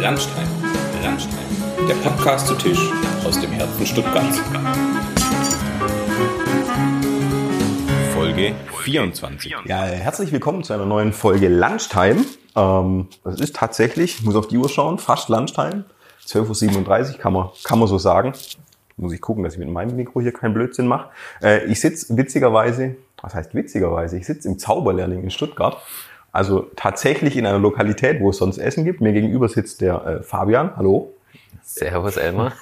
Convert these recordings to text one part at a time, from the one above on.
Landstein, Landstein, der Podcast zu Tisch aus dem Herzen Stuttgarts. Folge 24. Ja, herzlich willkommen zu einer neuen Folge Lunchtime. Ähm, es ist tatsächlich, ich muss auf die Uhr schauen, fast Lunchtime. 12.37 Uhr kann man, kann man so sagen. Muss ich gucken, dass ich mit meinem Mikro hier keinen Blödsinn mache. Äh, ich sitze witzigerweise, was heißt witzigerweise? Ich sitze im Zauberlehrling in Stuttgart. Also tatsächlich in einer Lokalität, wo es sonst Essen gibt. Mir gegenüber sitzt der äh, Fabian. Hallo. Servus, Elmar.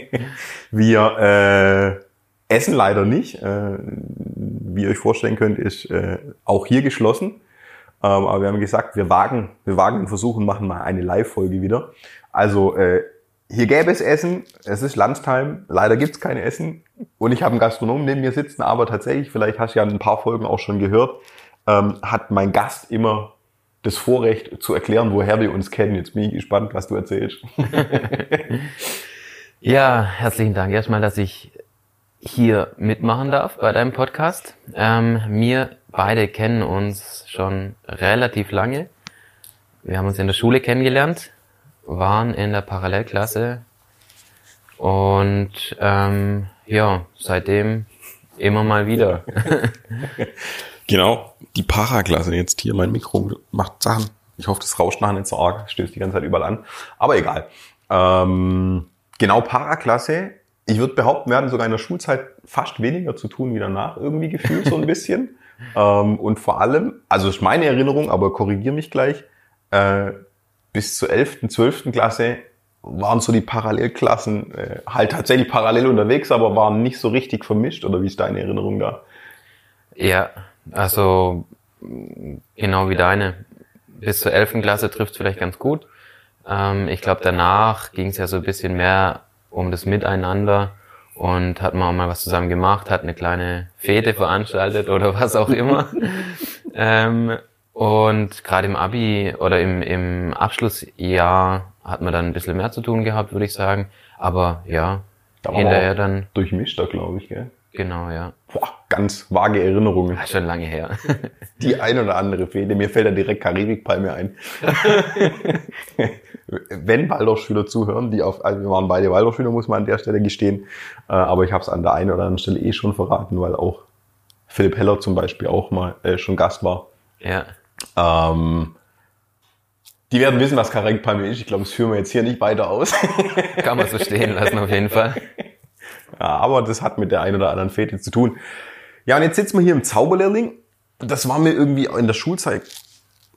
Wir äh, essen leider nicht. Äh, wie ihr euch vorstellen könnt, ist äh, auch hier geschlossen. Ähm, aber wir haben gesagt, wir wagen, wir wagen den Versuch und machen mal eine Live-Folge wieder. Also äh, hier gäbe es Essen, es ist Lunchtime, leider gibt's keine Essen und ich habe einen Gastronom neben mir sitzen, aber tatsächlich, vielleicht hast du ja ein paar Folgen auch schon gehört, ähm, hat mein Gast immer das Vorrecht zu erklären, woher wir uns kennen. Jetzt bin ich gespannt, was du erzählst. ja, herzlichen Dank erstmal, dass ich hier mitmachen darf bei deinem Podcast. Ähm, wir beide kennen uns schon relativ lange. Wir haben uns in der Schule kennengelernt, waren in der Parallelklasse und ähm, ja, seitdem immer mal wieder. genau, die Paraklasse jetzt hier, mein Mikro macht Sachen. Ich hoffe, das rauscht nachher nicht so arg, stößt die ganze Zeit überall an. Aber egal. Ähm, genau, Paraklasse. Ich würde behaupten, wir hatten sogar in der Schulzeit fast weniger zu tun wie danach, irgendwie gefühlt so ein bisschen. ähm, und vor allem, also ist meine Erinnerung, aber korrigier mich gleich, äh, bis zur 11., 12. Klasse waren so die Parallelklassen äh, halt tatsächlich parallel unterwegs, aber waren nicht so richtig vermischt. Oder wie ist deine Erinnerung da? Ja, also genau wie deine. Bis zur 11. Klasse trifft vielleicht ganz gut. Ähm, ich glaube, danach ging es ja so ein bisschen mehr um das Miteinander und hat man auch mal was zusammen gemacht, hat eine kleine Fete veranstaltet oder was auch immer. ähm, und gerade im Abi oder im, im Abschlussjahr hat man dann ein bisschen mehr zu tun gehabt, würde ich sagen. Aber ja, da hinterher dann. Durchmischter, glaube ich, gell? Genau, ja. Boah, ganz vage Erinnerungen. Ja, schon lange her. Die ein oder andere Fehde. Mir fällt da direkt Karibikpalme ein. Wenn Waldorfschüler zuhören, die auf, also wir waren beide Waldorfschüler, muss man an der Stelle gestehen. Äh, aber ich habe es an der einen oder anderen Stelle eh schon verraten, weil auch Philipp Heller zum Beispiel auch mal äh, schon Gast war. Ja. Ähm, die werden wissen, was Karibikpalme ist. Ich glaube, das führen wir jetzt hier nicht weiter aus. Kann man so stehen lassen, auf jeden Fall. Ja, aber das hat mit der einen oder anderen Fete zu tun. Ja, und jetzt sitzen wir hier im Zauberlehrling. Das war mir irgendwie in der Schulzeit,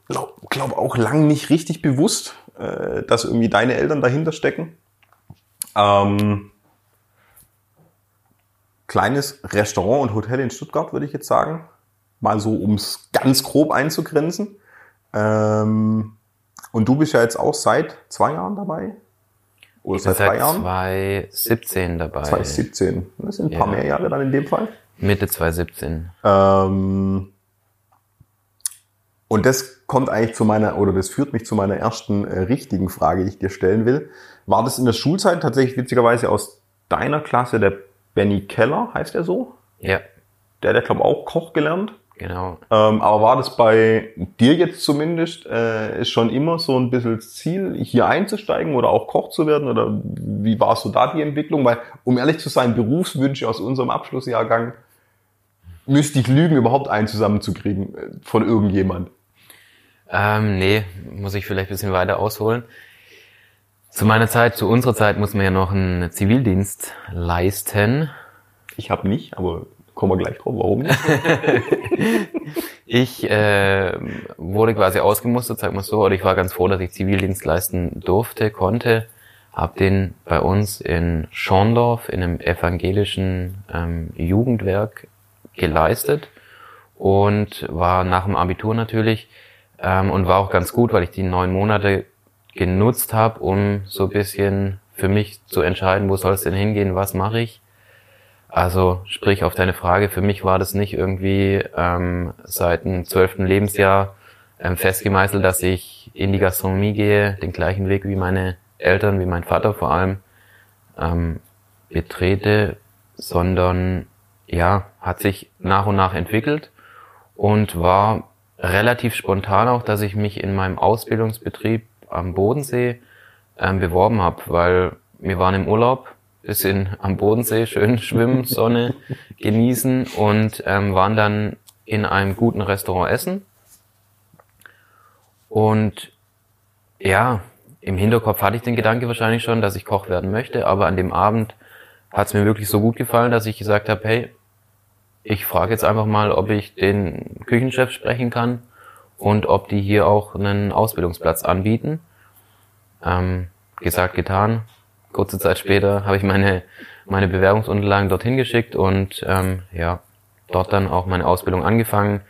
glaube glaub auch lang nicht richtig bewusst, äh, dass irgendwie deine Eltern dahinter stecken. Ähm, kleines Restaurant und Hotel in Stuttgart, würde ich jetzt sagen. Mal so, um es ganz grob einzugrenzen. Ähm, und du bist ja jetzt auch seit zwei Jahren dabei? Oder seit, drei Jahren? 2017 dabei. 2017. Das sind ein paar mehr Jahre dann in dem Fall. Mitte 2017. Ähm, und das kommt eigentlich zu meiner, oder das führt mich zu meiner ersten äh, richtigen Frage, die ich dir stellen will. War das in der Schulzeit tatsächlich witzigerweise aus deiner Klasse der Benny Keller, heißt er so? Ja. Der hat ja, glaube auch Koch gelernt. Genau. Ähm, aber war das bei dir jetzt zumindest äh, ist schon immer so ein bisschen das Ziel, hier einzusteigen oder auch Koch zu werden? Oder wie war so da die Entwicklung? Weil, um ehrlich zu sein, Berufswünsche aus unserem Abschlussjahrgang müsste ich lügen, überhaupt einen zusammenzukriegen äh, von irgendjemand. Ähm, nee, muss ich vielleicht ein bisschen weiter ausholen. Zu meiner Zeit, zu unserer Zeit muss man ja noch einen Zivildienst leisten. Ich habe nicht, aber Kommen wir gleich drauf, warum nicht? ich äh, wurde quasi ausgemustert, sag mal so, oder ich war ganz froh, dass ich Zivildienst leisten durfte, konnte. Hab den bei uns in Schorndorf in einem evangelischen ähm, Jugendwerk geleistet und war nach dem Abitur natürlich ähm, und war auch ganz gut, weil ich die neun Monate genutzt habe, um so bisschen für mich zu entscheiden, wo soll es denn hingehen, was mache ich also sprich auf deine Frage, für mich war das nicht irgendwie ähm, seit dem zwölften Lebensjahr ähm, festgemeißelt, dass ich in die Gastronomie gehe, den gleichen Weg wie meine Eltern, wie mein Vater vor allem ähm, betrete, sondern ja, hat sich nach und nach entwickelt und war relativ spontan auch, dass ich mich in meinem Ausbildungsbetrieb am Bodensee ähm, beworben habe, weil wir waren im Urlaub, bisschen am Bodensee, schön schwimmen, Sonne genießen und ähm, waren dann in einem guten Restaurant essen. Und ja, im Hinterkopf hatte ich den Gedanke wahrscheinlich schon, dass ich Koch werden möchte, aber an dem Abend hat es mir wirklich so gut gefallen, dass ich gesagt habe, hey, ich frage jetzt einfach mal, ob ich den Küchenchef sprechen kann und ob die hier auch einen Ausbildungsplatz anbieten. Ähm, gesagt, getan. Kurze Zeit später habe ich meine, meine Bewerbungsunterlagen dorthin geschickt und ähm, ja, dort dann auch meine Ausbildung angefangen.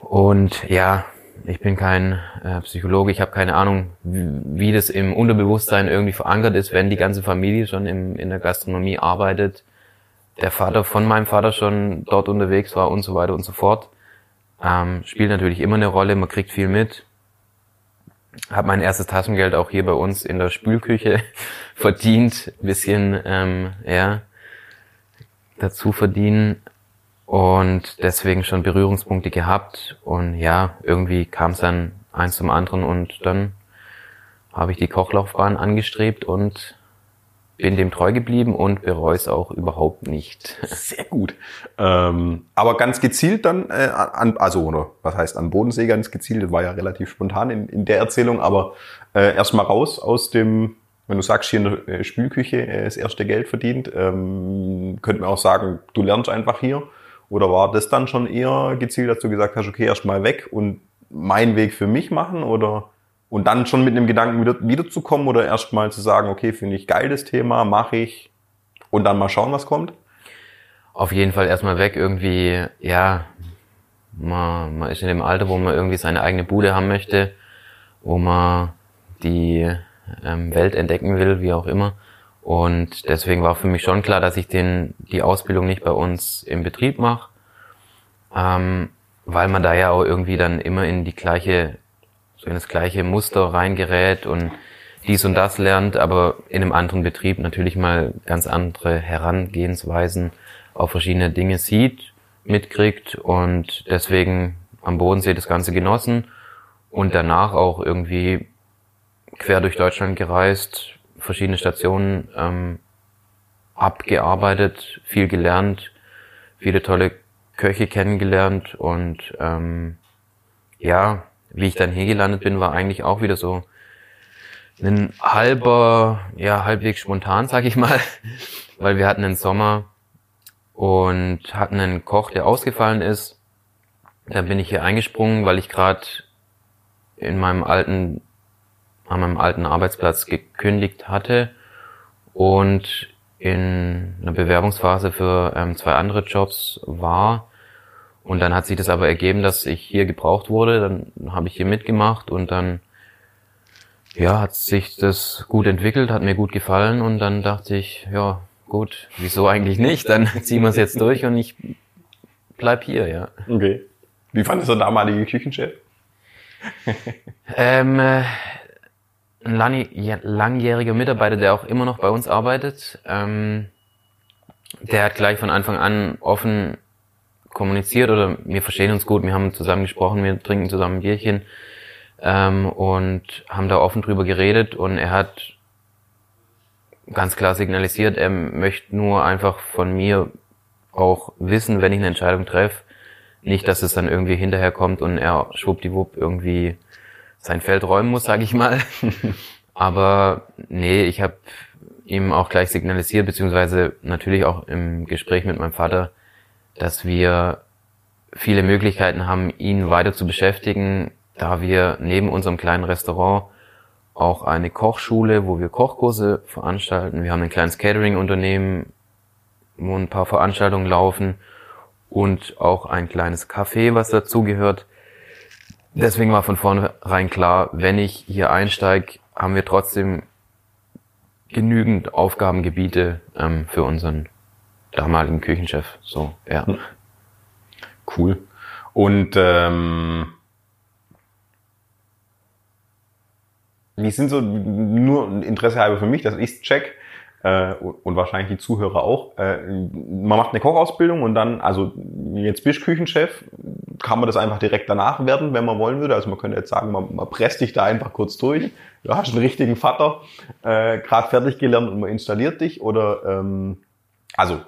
Und ja, ich bin kein äh, Psychologe, ich habe keine Ahnung, wie, wie das im Unterbewusstsein irgendwie verankert ist, wenn die ganze Familie schon im, in der Gastronomie arbeitet, der Vater von meinem Vater schon dort unterwegs war und so weiter und so fort. Ähm, spielt natürlich immer eine Rolle, man kriegt viel mit. Hab mein erstes Taschengeld auch hier bei uns in der Spülküche verdient, bisschen ähm, ja dazu verdienen und deswegen schon Berührungspunkte gehabt und ja, irgendwie kam es dann eins zum anderen und dann habe ich die Kochlaufbahn angestrebt und bin dem treu geblieben und bereue es auch überhaupt nicht. Sehr gut. Ähm, aber ganz gezielt dann äh, an, also oder was heißt an Bodensee ganz gezielt, das war ja relativ spontan in, in der Erzählung, aber äh, erstmal raus aus dem, wenn du sagst, hier in der äh, Spülküche äh, das erste Geld verdient, ähm, könnte man auch sagen, du lernst einfach hier. Oder war das dann schon eher gezielt, dass du gesagt hast, okay, erstmal weg und meinen Weg für mich machen oder und dann schon mit einem Gedanken wieder, wiederzukommen oder erstmal zu sagen, okay, finde ich geil das Thema, mache ich und dann mal schauen, was kommt? Auf jeden Fall erstmal weg, irgendwie, ja, man, man ist in dem Alter, wo man irgendwie seine eigene Bude haben möchte, wo man die ähm, Welt entdecken will, wie auch immer. Und deswegen war für mich schon klar, dass ich den, die Ausbildung nicht bei uns im Betrieb mache, ähm, weil man da ja auch irgendwie dann immer in die gleiche in das gleiche Muster reingerät und dies und das lernt, aber in einem anderen Betrieb natürlich mal ganz andere Herangehensweisen auf verschiedene Dinge sieht, mitkriegt und deswegen am Bodensee das Ganze genossen und danach auch irgendwie quer durch Deutschland gereist, verschiedene Stationen ähm, abgearbeitet, viel gelernt, viele tolle Köche kennengelernt und ähm, ja, wie ich dann hier gelandet bin, war eigentlich auch wieder so ein halber, ja, halbwegs spontan, sag ich mal, weil wir hatten einen Sommer und hatten einen Koch, der ausgefallen ist. Dann bin ich hier eingesprungen, weil ich gerade in meinem alten, an meinem alten Arbeitsplatz gekündigt hatte und in einer Bewerbungsphase für ähm, zwei andere Jobs war und dann hat sich das aber ergeben, dass ich hier gebraucht wurde. Dann habe ich hier mitgemacht und dann ja, hat sich das gut entwickelt, hat mir gut gefallen und dann dachte ich, ja, gut, wieso eigentlich nicht? Dann ziehen wir es jetzt durch und ich bleib hier, ja. Okay. Wie fandest du der damalige Küchenchef? ähm, äh, ein langjähriger Mitarbeiter, der auch immer noch bei uns arbeitet, ähm, der hat gleich von Anfang an offen kommuniziert oder wir verstehen uns gut, wir haben zusammen gesprochen, wir trinken zusammen ein Bierchen ähm, und haben da offen drüber geredet und er hat ganz klar signalisiert, er möchte nur einfach von mir auch wissen, wenn ich eine Entscheidung treffe, nicht, dass es dann irgendwie hinterher kommt und er schwuppdiwupp irgendwie sein Feld räumen muss, sage ich mal. Aber nee, ich habe ihm auch gleich signalisiert, beziehungsweise natürlich auch im Gespräch mit meinem Vater, dass wir viele Möglichkeiten haben, ihn weiter zu beschäftigen, da wir neben unserem kleinen Restaurant auch eine Kochschule, wo wir Kochkurse veranstalten. Wir haben ein kleines Catering-Unternehmen, wo ein paar Veranstaltungen laufen und auch ein kleines Café, was dazugehört. Deswegen war von vornherein klar, wenn ich hier einsteige, haben wir trotzdem genügend Aufgabengebiete ähm, für unseren damaligen Küchenchef. So, ja. Hm. Cool. Und ähm, die sind so nur Interesse halber für mich, dass ich check äh, und wahrscheinlich die Zuhörer auch. Äh, man macht eine Kochausbildung und dann, also jetzt bist du Küchenchef, kann man das einfach direkt danach werden, wenn man wollen würde. Also man könnte jetzt sagen, man, man presst dich da einfach kurz durch. Du hast einen richtigen Vater, äh, gerade fertig gelernt und man installiert dich. Oder ähm, also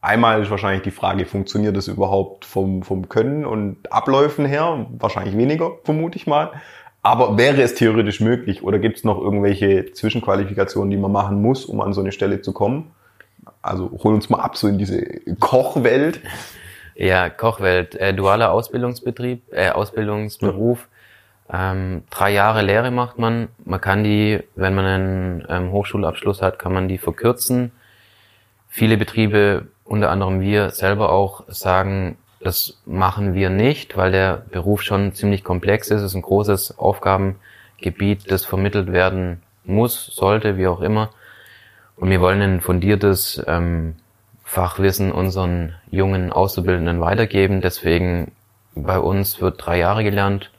einmal ist wahrscheinlich die Frage, funktioniert das überhaupt vom, vom Können und Abläufen her? Wahrscheinlich weniger, vermute ich mal. Aber wäre es theoretisch möglich oder gibt es noch irgendwelche Zwischenqualifikationen, die man machen muss, um an so eine Stelle zu kommen? Also hol uns mal ab so in diese Kochwelt. Ja, Kochwelt, äh, dualer Ausbildungsbetrieb, äh, Ausbildungsberuf. Ähm, drei Jahre Lehre macht man. Man kann die, wenn man einen ähm, Hochschulabschluss hat, kann man die verkürzen. Viele Betriebe, unter anderem wir selber auch, sagen, das machen wir nicht, weil der Beruf schon ziemlich komplex ist. Es ist ein großes Aufgabengebiet, das vermittelt werden muss, sollte, wie auch immer. Und wir wollen ein fundiertes ähm, Fachwissen unseren jungen Auszubildenden weitergeben. Deswegen bei uns wird drei Jahre gelernt.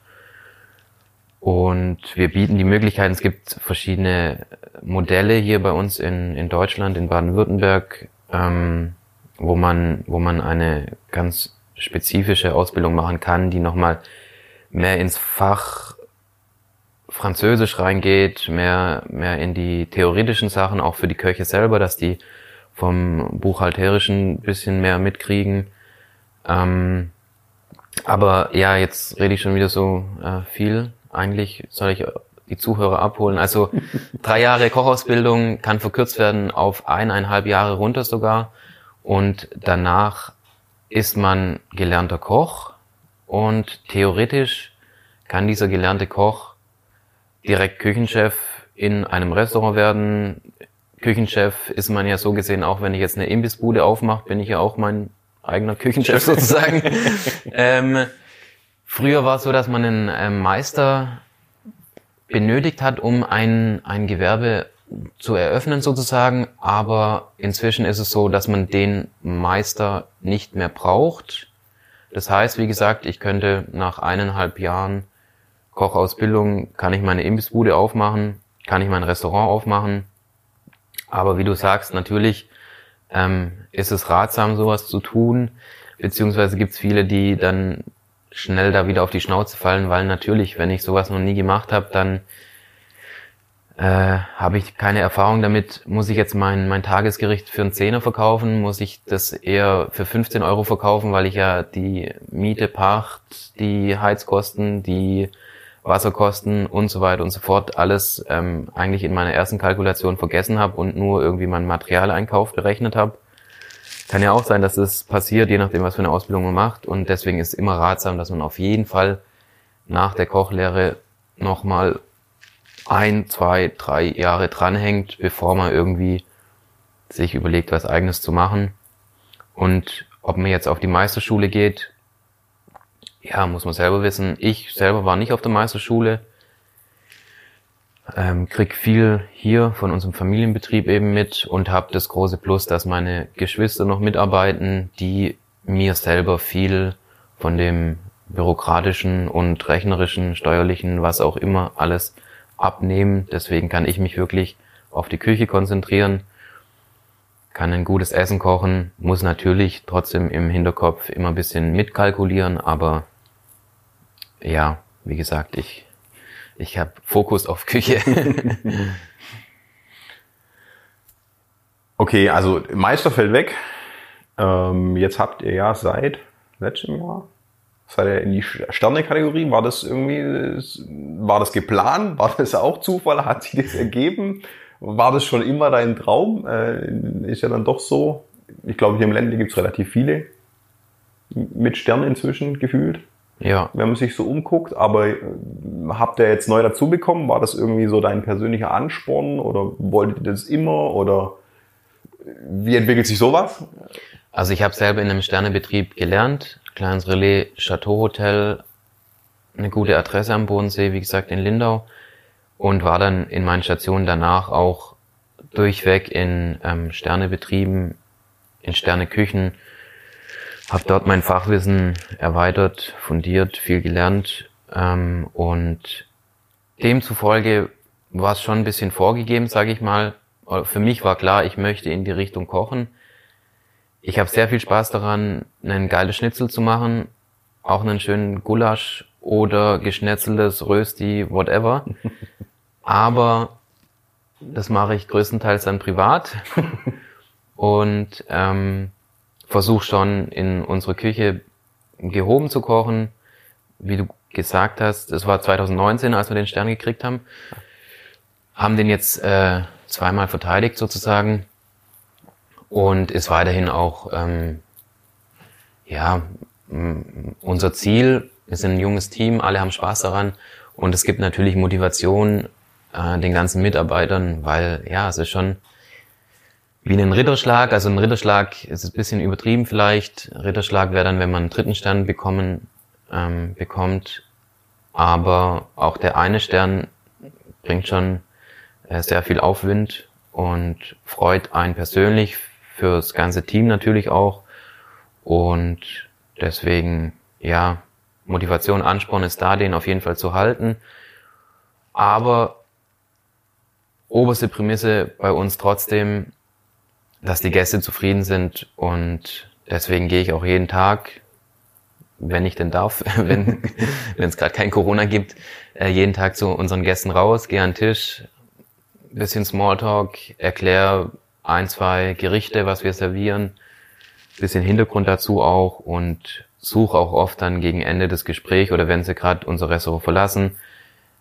Und wir bieten die Möglichkeiten, es gibt verschiedene Modelle hier bei uns in, in Deutschland, in Baden-Württemberg, ähm, wo man, wo man eine ganz spezifische Ausbildung machen kann, die nochmal mehr ins Fach Französisch reingeht, mehr, mehr in die theoretischen Sachen, auch für die Köche selber, dass die vom Buchhalterischen bisschen mehr mitkriegen. Ähm, aber ja, jetzt rede ich schon wieder so äh, viel. Eigentlich soll ich die Zuhörer abholen. Also drei Jahre Kochausbildung kann verkürzt werden auf eineinhalb Jahre runter sogar. Und danach ist man gelernter Koch und theoretisch kann dieser gelernte Koch direkt Küchenchef in einem Restaurant werden. Küchenchef ist man ja so gesehen, auch wenn ich jetzt eine Imbissbude aufmache, bin ich ja auch mein eigener Küchenchef sozusagen. ähm, früher war es so, dass man einen ähm, Meister benötigt hat, um ein, ein Gewerbe zu eröffnen sozusagen, aber inzwischen ist es so, dass man den Meister nicht mehr braucht. Das heißt, wie gesagt, ich könnte nach eineinhalb Jahren Kochausbildung, kann ich meine Imbissbude aufmachen, kann ich mein Restaurant aufmachen. Aber wie du sagst, natürlich ähm, ist es ratsam, sowas zu tun, beziehungsweise gibt es viele, die dann schnell da wieder auf die Schnauze fallen, weil natürlich, wenn ich sowas noch nie gemacht habe, dann äh, habe ich keine Erfahrung damit, muss ich jetzt mein, mein Tagesgericht für einen Zehner verkaufen, muss ich das eher für 15 Euro verkaufen, weil ich ja die Miete, Pacht, die Heizkosten, die Wasserkosten und so weiter und so fort alles ähm, eigentlich in meiner ersten Kalkulation vergessen habe und nur irgendwie meinen Materialeinkauf berechnet habe. Kann ja auch sein, dass es passiert, je nachdem, was für eine Ausbildung man macht. Und deswegen ist es immer ratsam, dass man auf jeden Fall nach der Kochlehre nochmal ein, zwei, drei Jahre dranhängt, bevor man irgendwie sich überlegt, was eigenes zu machen. Und ob man jetzt auf die Meisterschule geht, ja, muss man selber wissen. Ich selber war nicht auf der Meisterschule, ähm, krieg viel hier von unserem Familienbetrieb eben mit und habe das große Plus, dass meine Geschwister noch mitarbeiten, die mir selber viel von dem bürokratischen und rechnerischen, steuerlichen, was auch immer alles abnehmen. Deswegen kann ich mich wirklich auf die Küche konzentrieren, kann ein gutes Essen kochen, muss natürlich trotzdem im Hinterkopf immer ein bisschen mitkalkulieren, aber ja, wie gesagt, ich, ich habe Fokus auf Küche. okay, also Meister fällt weg. Ähm, jetzt habt ihr ja seit letztem Jahr seid ihr in die Sterne-Kategorie. War das irgendwie, war das geplant? War das auch Zufall? Hat sich das ergeben? War das schon immer dein Traum? Äh, ist ja dann doch so. Ich glaube, hier im Ländle gibt es relativ viele mit Sternen inzwischen gefühlt. Ja. Wenn man sich so umguckt, aber äh, habt ihr jetzt neu dazu bekommen? War das irgendwie so dein persönlicher Ansporn oder wolltet ihr das immer oder wie entwickelt sich sowas? Also ich habe selber in einem Sternebetrieb gelernt, kleines Relais Chateau Hotel, eine gute Adresse am Bodensee, wie gesagt in Lindau und war dann in meinen Stationen danach auch durchweg in ähm, Sternebetrieben, in Sterneküchen, habe dort mein Fachwissen erweitert, fundiert, viel gelernt ähm, und demzufolge war es schon ein bisschen vorgegeben, sage ich mal. Für mich war klar, ich möchte in die Richtung kochen. Ich habe sehr viel Spaß daran, einen geiles Schnitzel zu machen. auch einen schönen Gulasch oder geschnetzeltes Rösti, whatever. Aber das mache ich größtenteils dann privat und ähm, versuche schon in unsere Küche gehoben zu kochen. Wie du gesagt hast, das war 2019, als wir den Stern gekriegt haben. Haben den jetzt äh, zweimal verteidigt sozusagen und ist weiterhin auch ähm, ja unser Ziel. Wir sind ein junges Team, alle haben Spaß daran und es gibt natürlich Motivation äh, den ganzen Mitarbeitern, weil ja, es ist schon wie ein Ritterschlag. Also ein Ritterschlag ist ein bisschen übertrieben vielleicht. Ritterschlag wäre dann, wenn man einen dritten Stern bekommen ähm, bekommt. Aber auch der eine Stern bringt schon äh, sehr viel Aufwind und freut einen persönlich, fürs ganze Team natürlich auch. Und deswegen, ja, Motivation, Ansporn ist da, den auf jeden Fall zu halten. Aber oberste Prämisse bei uns trotzdem, dass die Gäste zufrieden sind und deswegen gehe ich auch jeden Tag, wenn ich denn darf, wenn es gerade kein Corona gibt, äh, jeden Tag zu unseren Gästen raus, gehe an den Tisch, bisschen Smalltalk, erkläre ein, zwei Gerichte, was wir servieren, bisschen Hintergrund dazu auch und suche auch oft dann gegen Ende des Gesprächs oder wenn sie gerade unser Restaurant verlassen,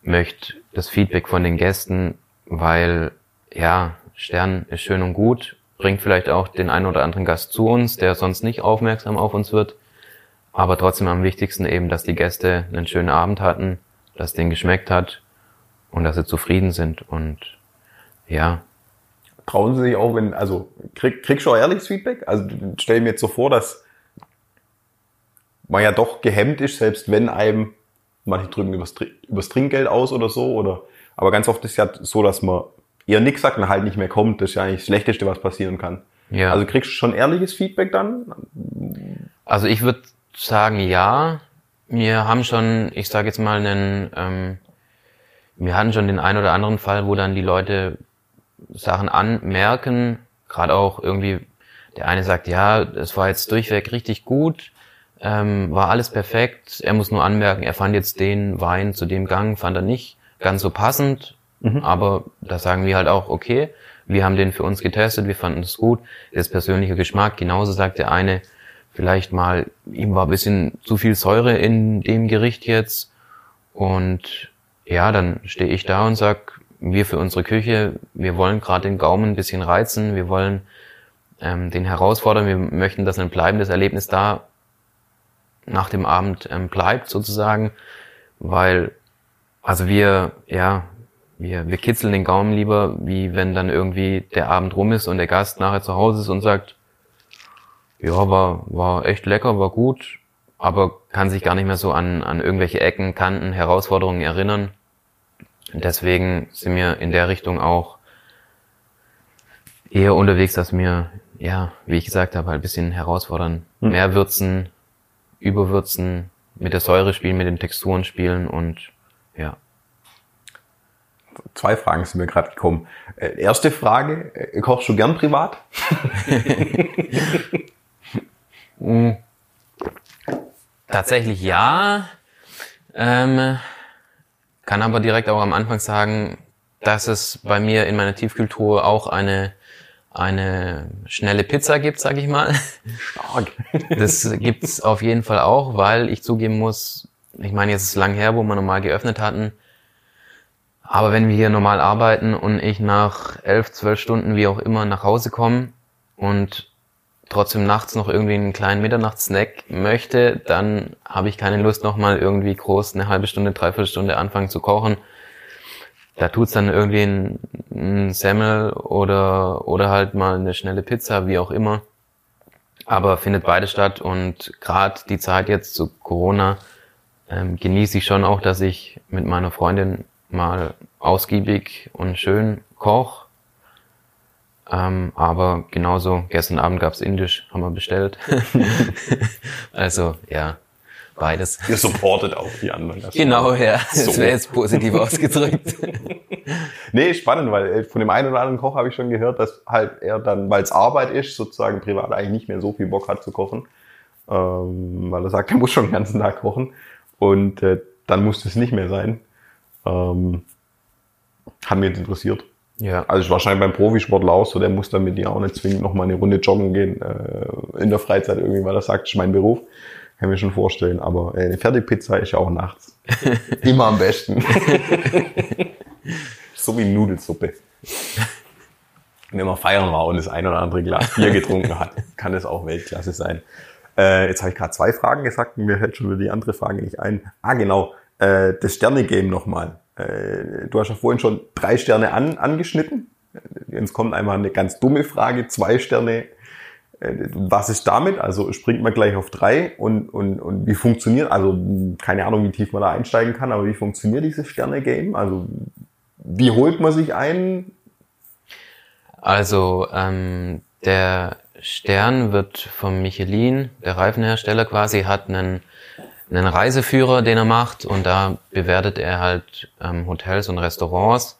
möchte das Feedback von den Gästen weil ja, Stern ist schön und gut, bringt vielleicht auch den einen oder anderen Gast zu uns, der sonst nicht aufmerksam auf uns wird. Aber trotzdem am wichtigsten eben, dass die Gäste einen schönen Abend hatten, dass denen geschmeckt hat und dass sie zufrieden sind. Und ja. Trauen Sie sich auch, wenn, also krieg, kriegst du auch ehrliches Feedback? Also stell mir jetzt so vor, dass man ja doch gehemmt ist, selbst wenn einem manche drücken übers, übers Trinkgeld aus oder so, oder aber ganz oft ist ja so, dass man eher nichts sagt und halt nicht mehr kommt. Das ist ja eigentlich das Schlechteste, was passieren kann. Ja. Also kriegst du schon ehrliches Feedback dann? Also ich würde sagen, ja. Wir haben schon, ich sage jetzt mal, einen, ähm, wir hatten schon den einen oder anderen Fall, wo dann die Leute Sachen anmerken, gerade auch irgendwie, der eine sagt, ja, es war jetzt durchweg richtig gut, ähm, war alles perfekt, er muss nur anmerken, er fand jetzt den Wein zu dem Gang, fand er nicht ganz so passend, mhm. aber da sagen wir halt auch, okay, wir haben den für uns getestet, wir fanden es gut, das persönliche Geschmack. Genauso sagt der eine, vielleicht mal, ihm war ein bisschen zu viel Säure in dem Gericht jetzt. Und ja, dann stehe ich da und sag, wir für unsere Küche, wir wollen gerade den Gaumen ein bisschen reizen, wir wollen ähm, den herausfordern, wir möchten, dass ein bleibendes Erlebnis da nach dem Abend ähm, bleibt sozusagen, weil also wir, ja, wir, wir kitzeln den Gaumen lieber, wie wenn dann irgendwie der Abend rum ist und der Gast nachher zu Hause ist und sagt, ja, war, war echt lecker, war gut, aber kann sich gar nicht mehr so an, an irgendwelche Ecken, Kanten, Herausforderungen erinnern. Deswegen sind wir in der Richtung auch eher unterwegs, dass wir, ja, wie ich gesagt habe, halt ein bisschen herausfordern. Hm. Mehr würzen, überwürzen, mit der Säure spielen, mit den Texturen spielen und ja. Zwei Fragen sind mir gerade gekommen. Äh, erste Frage, äh, kochst du gern privat? Tatsächlich ja. Ähm, kann aber direkt auch am Anfang sagen, dass es bei mir in meiner Tiefkultur auch eine eine schnelle Pizza gibt, sag ich mal. Stark. Das gibt's auf jeden Fall auch, weil ich zugeben muss, ich meine, jetzt ist es lang her, wo wir normal geöffnet hatten. Aber wenn wir hier normal arbeiten und ich nach elf, zwölf Stunden, wie auch immer, nach Hause komme und trotzdem nachts noch irgendwie einen kleinen Mitternachtssnack möchte, dann habe ich keine Lust, nochmal irgendwie groß eine halbe Stunde, dreiviertel Stunde anfangen zu kochen. Da tut's dann irgendwie ein, ein Semmel oder, oder halt mal eine schnelle Pizza, wie auch immer. Aber findet beide statt und gerade die Zeit jetzt zu Corona ähm, genieße ich schon auch, dass ich mit meiner Freundin mal ausgiebig und schön koch. Ähm, aber genauso, gestern Abend gab's Indisch, haben wir bestellt. also ja, beides. Ihr supportet auch die anderen. Genau, ja. So. Das wäre jetzt positiv ausgedrückt. nee, spannend, weil äh, von dem einen oder anderen Koch habe ich schon gehört, dass halt er dann, weil es Arbeit ist, sozusagen privat eigentlich nicht mehr so viel Bock hat zu kochen ähm, weil er sagt, er muss schon den ganzen Tag kochen. Und äh, dann muss es nicht mehr sein. Ähm, hat mich jetzt interessiert. Ja. Also ist wahrscheinlich beim Profisportler auch so, der muss dann mit dir auch nicht zwingend noch mal eine Runde joggen gehen äh, in der Freizeit irgendwie, weil er sagt, das ist mein Beruf. Kann ich mir schon vorstellen. Aber äh, eine Fertigpizza ist ja auch nachts. Immer am besten. so wie Nudelsuppe. Wenn man feiern war und das ein oder andere Glas Bier getrunken hat, kann das auch Weltklasse sein. Äh, jetzt habe ich gerade zwei Fragen gesagt und mir fällt schon wieder die andere Frage nicht ein. Ah, genau. Äh, das Sterne-Game nochmal. Äh, du hast ja vorhin schon drei Sterne an, angeschnitten. Jetzt kommt einmal eine ganz dumme Frage. Zwei Sterne. Äh, was ist damit? Also springt man gleich auf drei und, und, und wie funktioniert, also keine Ahnung, wie tief man da einsteigen kann, aber wie funktioniert dieses Sterne-Game? Also wie holt man sich ein? Also ähm, der Stern wird vom Michelin, der Reifenhersteller quasi, hat einen, einen Reiseführer, den er macht und da bewertet er halt ähm, Hotels und Restaurants.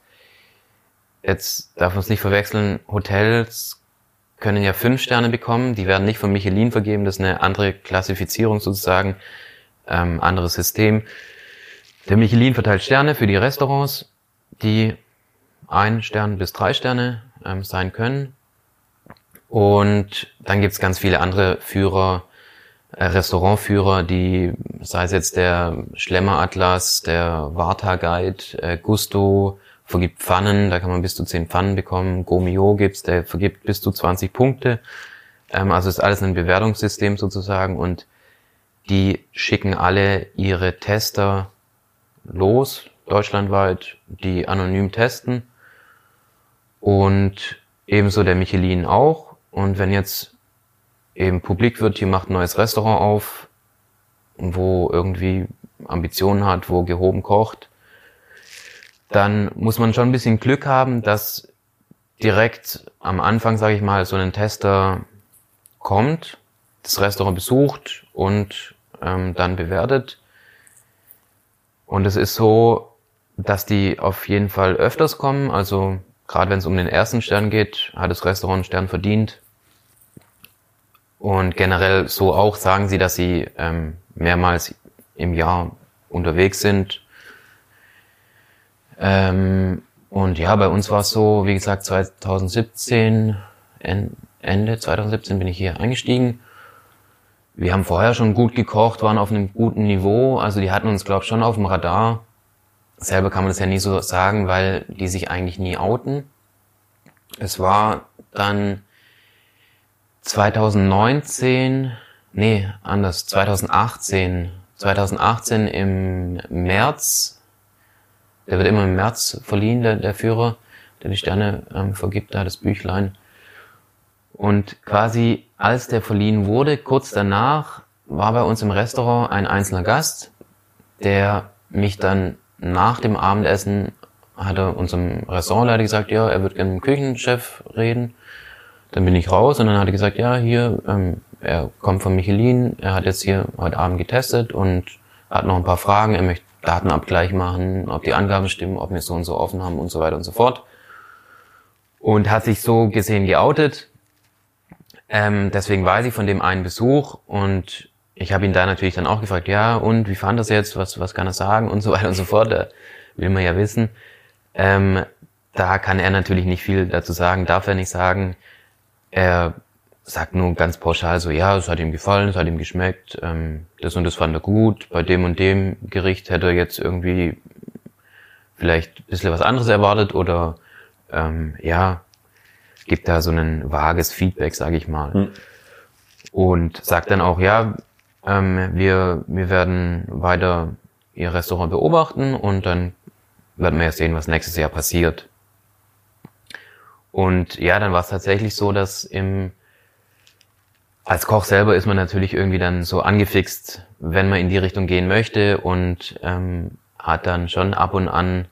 Jetzt darf man es nicht verwechseln, Hotels können ja fünf Sterne bekommen, die werden nicht von Michelin vergeben, das ist eine andere Klassifizierung sozusagen, ähm, anderes System. Der Michelin verteilt Sterne für die Restaurants, die ein Stern bis drei Sterne ähm, sein können. Und dann gibt's ganz viele andere Führer, Restaurantführer, die, sei es jetzt der Schlemmer Atlas, der Varta Guide, äh, Gusto, vergibt Pfannen, da kann man bis zu 10 Pfannen bekommen. Gomio gibt's, der vergibt bis zu 20 Punkte. Ähm, also ist alles ein Bewertungssystem sozusagen und die schicken alle ihre Tester los, deutschlandweit, die anonym testen. Und ebenso der Michelin auch. Und wenn jetzt eben publik wird, hier macht ein neues Restaurant auf, wo irgendwie Ambitionen hat, wo gehoben kocht, dann muss man schon ein bisschen Glück haben, dass direkt am Anfang, sage ich mal, so ein Tester kommt, das Restaurant besucht und ähm, dann bewertet. Und es ist so, dass die auf jeden Fall öfters kommen. Also gerade wenn es um den ersten Stern geht, hat das Restaurant einen Stern verdient. Und generell so auch sagen sie, dass sie ähm, mehrmals im Jahr unterwegs sind. Ähm, und ja, bei uns war es so, wie gesagt, 2017, Ende 2017 bin ich hier eingestiegen. Wir haben vorher schon gut gekocht, waren auf einem guten Niveau. Also die hatten uns, glaube ich, schon auf dem Radar. Selber kann man das ja nie so sagen, weil die sich eigentlich nie outen. Es war dann 2019, nee, anders, 2018, 2018 im März, der wird immer im März verliehen, der, der Führer, der die Sterne ähm, vergibt, da das Büchlein. Und quasi als der verliehen wurde, kurz danach, war bei uns im Restaurant ein einzelner Gast, der mich dann nach dem Abendessen hat er unserem Restaurantleiter gesagt, ja, er wird gerne mit dem Küchenchef reden. Dann bin ich raus und dann hat er gesagt, ja, hier, ähm, er kommt von Michelin, er hat jetzt hier heute Abend getestet und hat noch ein paar Fragen, er möchte Datenabgleich machen, ob die Angaben stimmen, ob wir so und so offen haben und so weiter und so fort. Und hat sich so gesehen geoutet. Ähm, deswegen weiß ich von dem einen Besuch und ich habe ihn da natürlich dann auch gefragt, ja, und wie fand das jetzt, was, was kann er sagen und so weiter und so fort. Da will man ja wissen. Ähm, da kann er natürlich nicht viel dazu sagen, darf er nicht sagen. Er sagt nur ganz pauschal so, ja, es hat ihm gefallen, es hat ihm geschmeckt, ähm, das und das fand er gut, bei dem und dem Gericht hätte er jetzt irgendwie vielleicht ein bisschen was anderes erwartet oder ähm, ja, gibt da so ein vages Feedback, sage ich mal. Hm. Und sagt dann auch, ja, ähm, wir, wir werden weiter ihr Restaurant beobachten und dann werden wir ja sehen, was nächstes Jahr passiert. Und ja, dann war es tatsächlich so, dass im als Koch selber ist man natürlich irgendwie dann so angefixt, wenn man in die Richtung gehen möchte und ähm, hat dann schon ab und an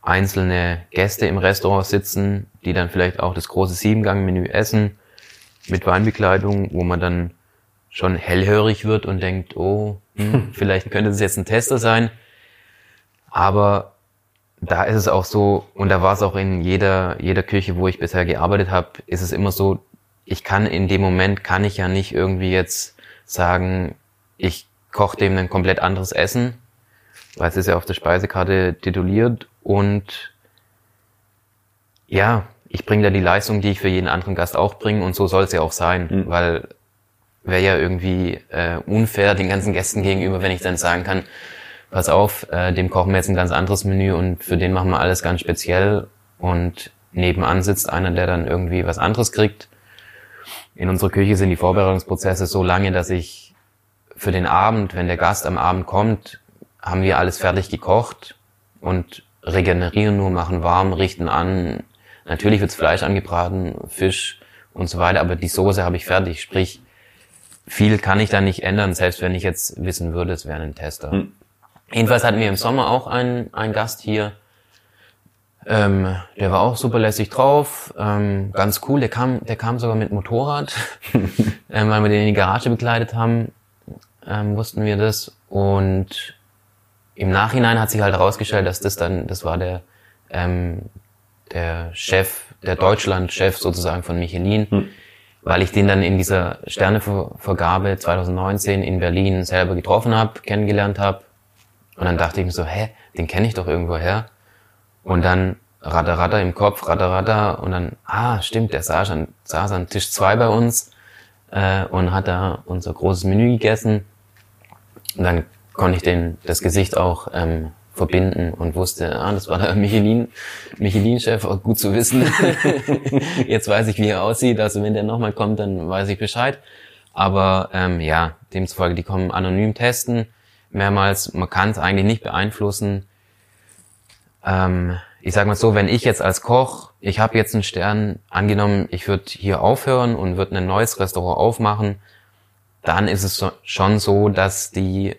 einzelne Gäste im Restaurant sitzen, die dann vielleicht auch das große Siebengang-Menü essen mit Weinbekleidung, wo man dann schon hellhörig wird und denkt, oh, hm, vielleicht könnte es jetzt ein Tester sein. Aber da ist es auch so, und da war es auch in jeder, jeder Küche, wo ich bisher gearbeitet habe, ist es immer so, ich kann in dem Moment, kann ich ja nicht irgendwie jetzt sagen, ich koche dem ein komplett anderes Essen, weil es ist ja auf der Speisekarte tituliert und ja, ich bringe da die Leistung, die ich für jeden anderen Gast auch bringe und so soll es ja auch sein, Mhm. weil wäre ja irgendwie äh, unfair den ganzen Gästen gegenüber, wenn ich dann sagen kann, pass auf, äh, dem kochen wir jetzt ein ganz anderes Menü und für den machen wir alles ganz speziell und nebenan sitzt einer, der dann irgendwie was anderes kriegt. In unserer Küche sind die Vorbereitungsprozesse so lange, dass ich für den Abend, wenn der Gast am Abend kommt, haben wir alles fertig gekocht und regenerieren nur, machen warm, richten an. Natürlich wirds Fleisch angebraten, Fisch und so weiter, aber die Soße habe ich fertig. Sprich, viel kann ich da nicht ändern, selbst wenn ich jetzt wissen würde, es wäre ein Tester. Hm. Jedenfalls hatten wir im Sommer auch einen, einen Gast hier. Ähm, der war auch super lässig drauf, ähm, ganz cool. Der kam, der kam sogar mit Motorrad, ähm, weil wir den in die Garage begleitet haben, ähm, wussten wir das. Und im Nachhinein hat sich halt herausgestellt, dass das dann, das war der, ähm, der Chef, der Deutschland-Chef sozusagen von Michelin, weil ich den dann in dieser Sternevergabe 2019 in Berlin selber getroffen habe, kennengelernt habe. Und dann dachte ich mir so, hä, den kenne ich doch irgendwo her. Und dann Radar Radar im Kopf, Radar Radar und dann, ah, stimmt, der saß an, saß an Tisch zwei bei uns äh, und hat da unser großes Menü gegessen. Und dann konnte ich den, das Gesicht auch ähm, verbinden und wusste, ah, das war der Michelin, Michelin-Chef, gut zu wissen. Jetzt weiß ich, wie er aussieht, also wenn der nochmal kommt, dann weiß ich Bescheid. Aber ähm, ja, demzufolge, die kommen anonym testen, mehrmals, man kann es eigentlich nicht beeinflussen. Ähm, ich sage mal so, wenn ich jetzt als Koch, ich habe jetzt einen Stern, angenommen, ich würde hier aufhören und würde ein neues Restaurant aufmachen, dann ist es schon so, dass die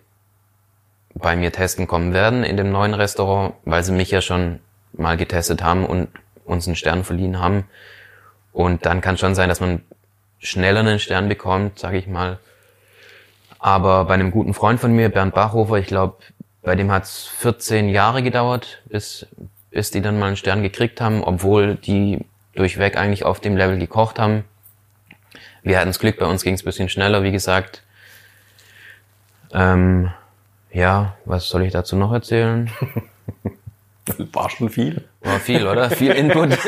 bei mir testen kommen werden in dem neuen Restaurant, weil sie mich ja schon mal getestet haben und uns einen Stern verliehen haben. Und dann kann schon sein, dass man schneller einen Stern bekommt, sage ich mal. Aber bei einem guten Freund von mir, Bernd Bachhofer, ich glaube, bei dem hat es 14 Jahre gedauert, bis, bis die dann mal einen Stern gekriegt haben, obwohl die durchweg eigentlich auf dem Level gekocht haben. Wir hatten das Glück, bei uns ging es bisschen schneller, wie gesagt. Ähm, ja, was soll ich dazu noch erzählen? War schon viel. War viel, oder? Viel Input.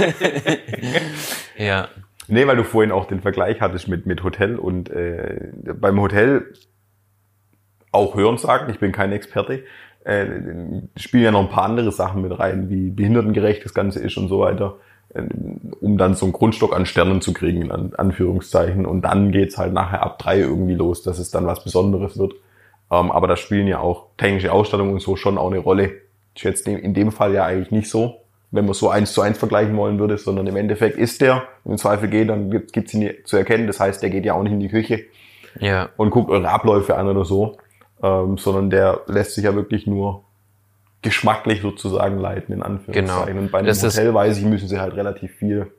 ja. Nee, weil du vorhin auch den Vergleich hattest mit, mit Hotel und äh, beim Hotel auch hören sagen, ich bin kein Experte, äh, spielen ja noch ein paar andere Sachen mit rein, wie behindertengerecht das Ganze ist und so weiter, äh, um dann so einen Grundstock an Sternen zu kriegen, in An Anführungszeichen. Und dann geht's halt nachher ab drei irgendwie los, dass es dann was Besonderes wird. Ähm, aber da spielen ja auch technische Ausstattung und so schon auch eine Rolle. Ist jetzt in dem Fall ja eigentlich nicht so, wenn man so eins zu eins vergleichen wollen würde, sondern im Endeffekt ist der, wenn im Zweifel geht, dann gibt es ihn zu erkennen. Das heißt, der geht ja auch nicht in die Küche Ja. und guckt eure Abläufe an oder so, ähm, sondern der lässt sich ja wirklich nur geschmacklich sozusagen leiten, in Anführungszeichen. Genau. Und bei einem Das Hotel, weiß ich, müssen sie halt relativ viel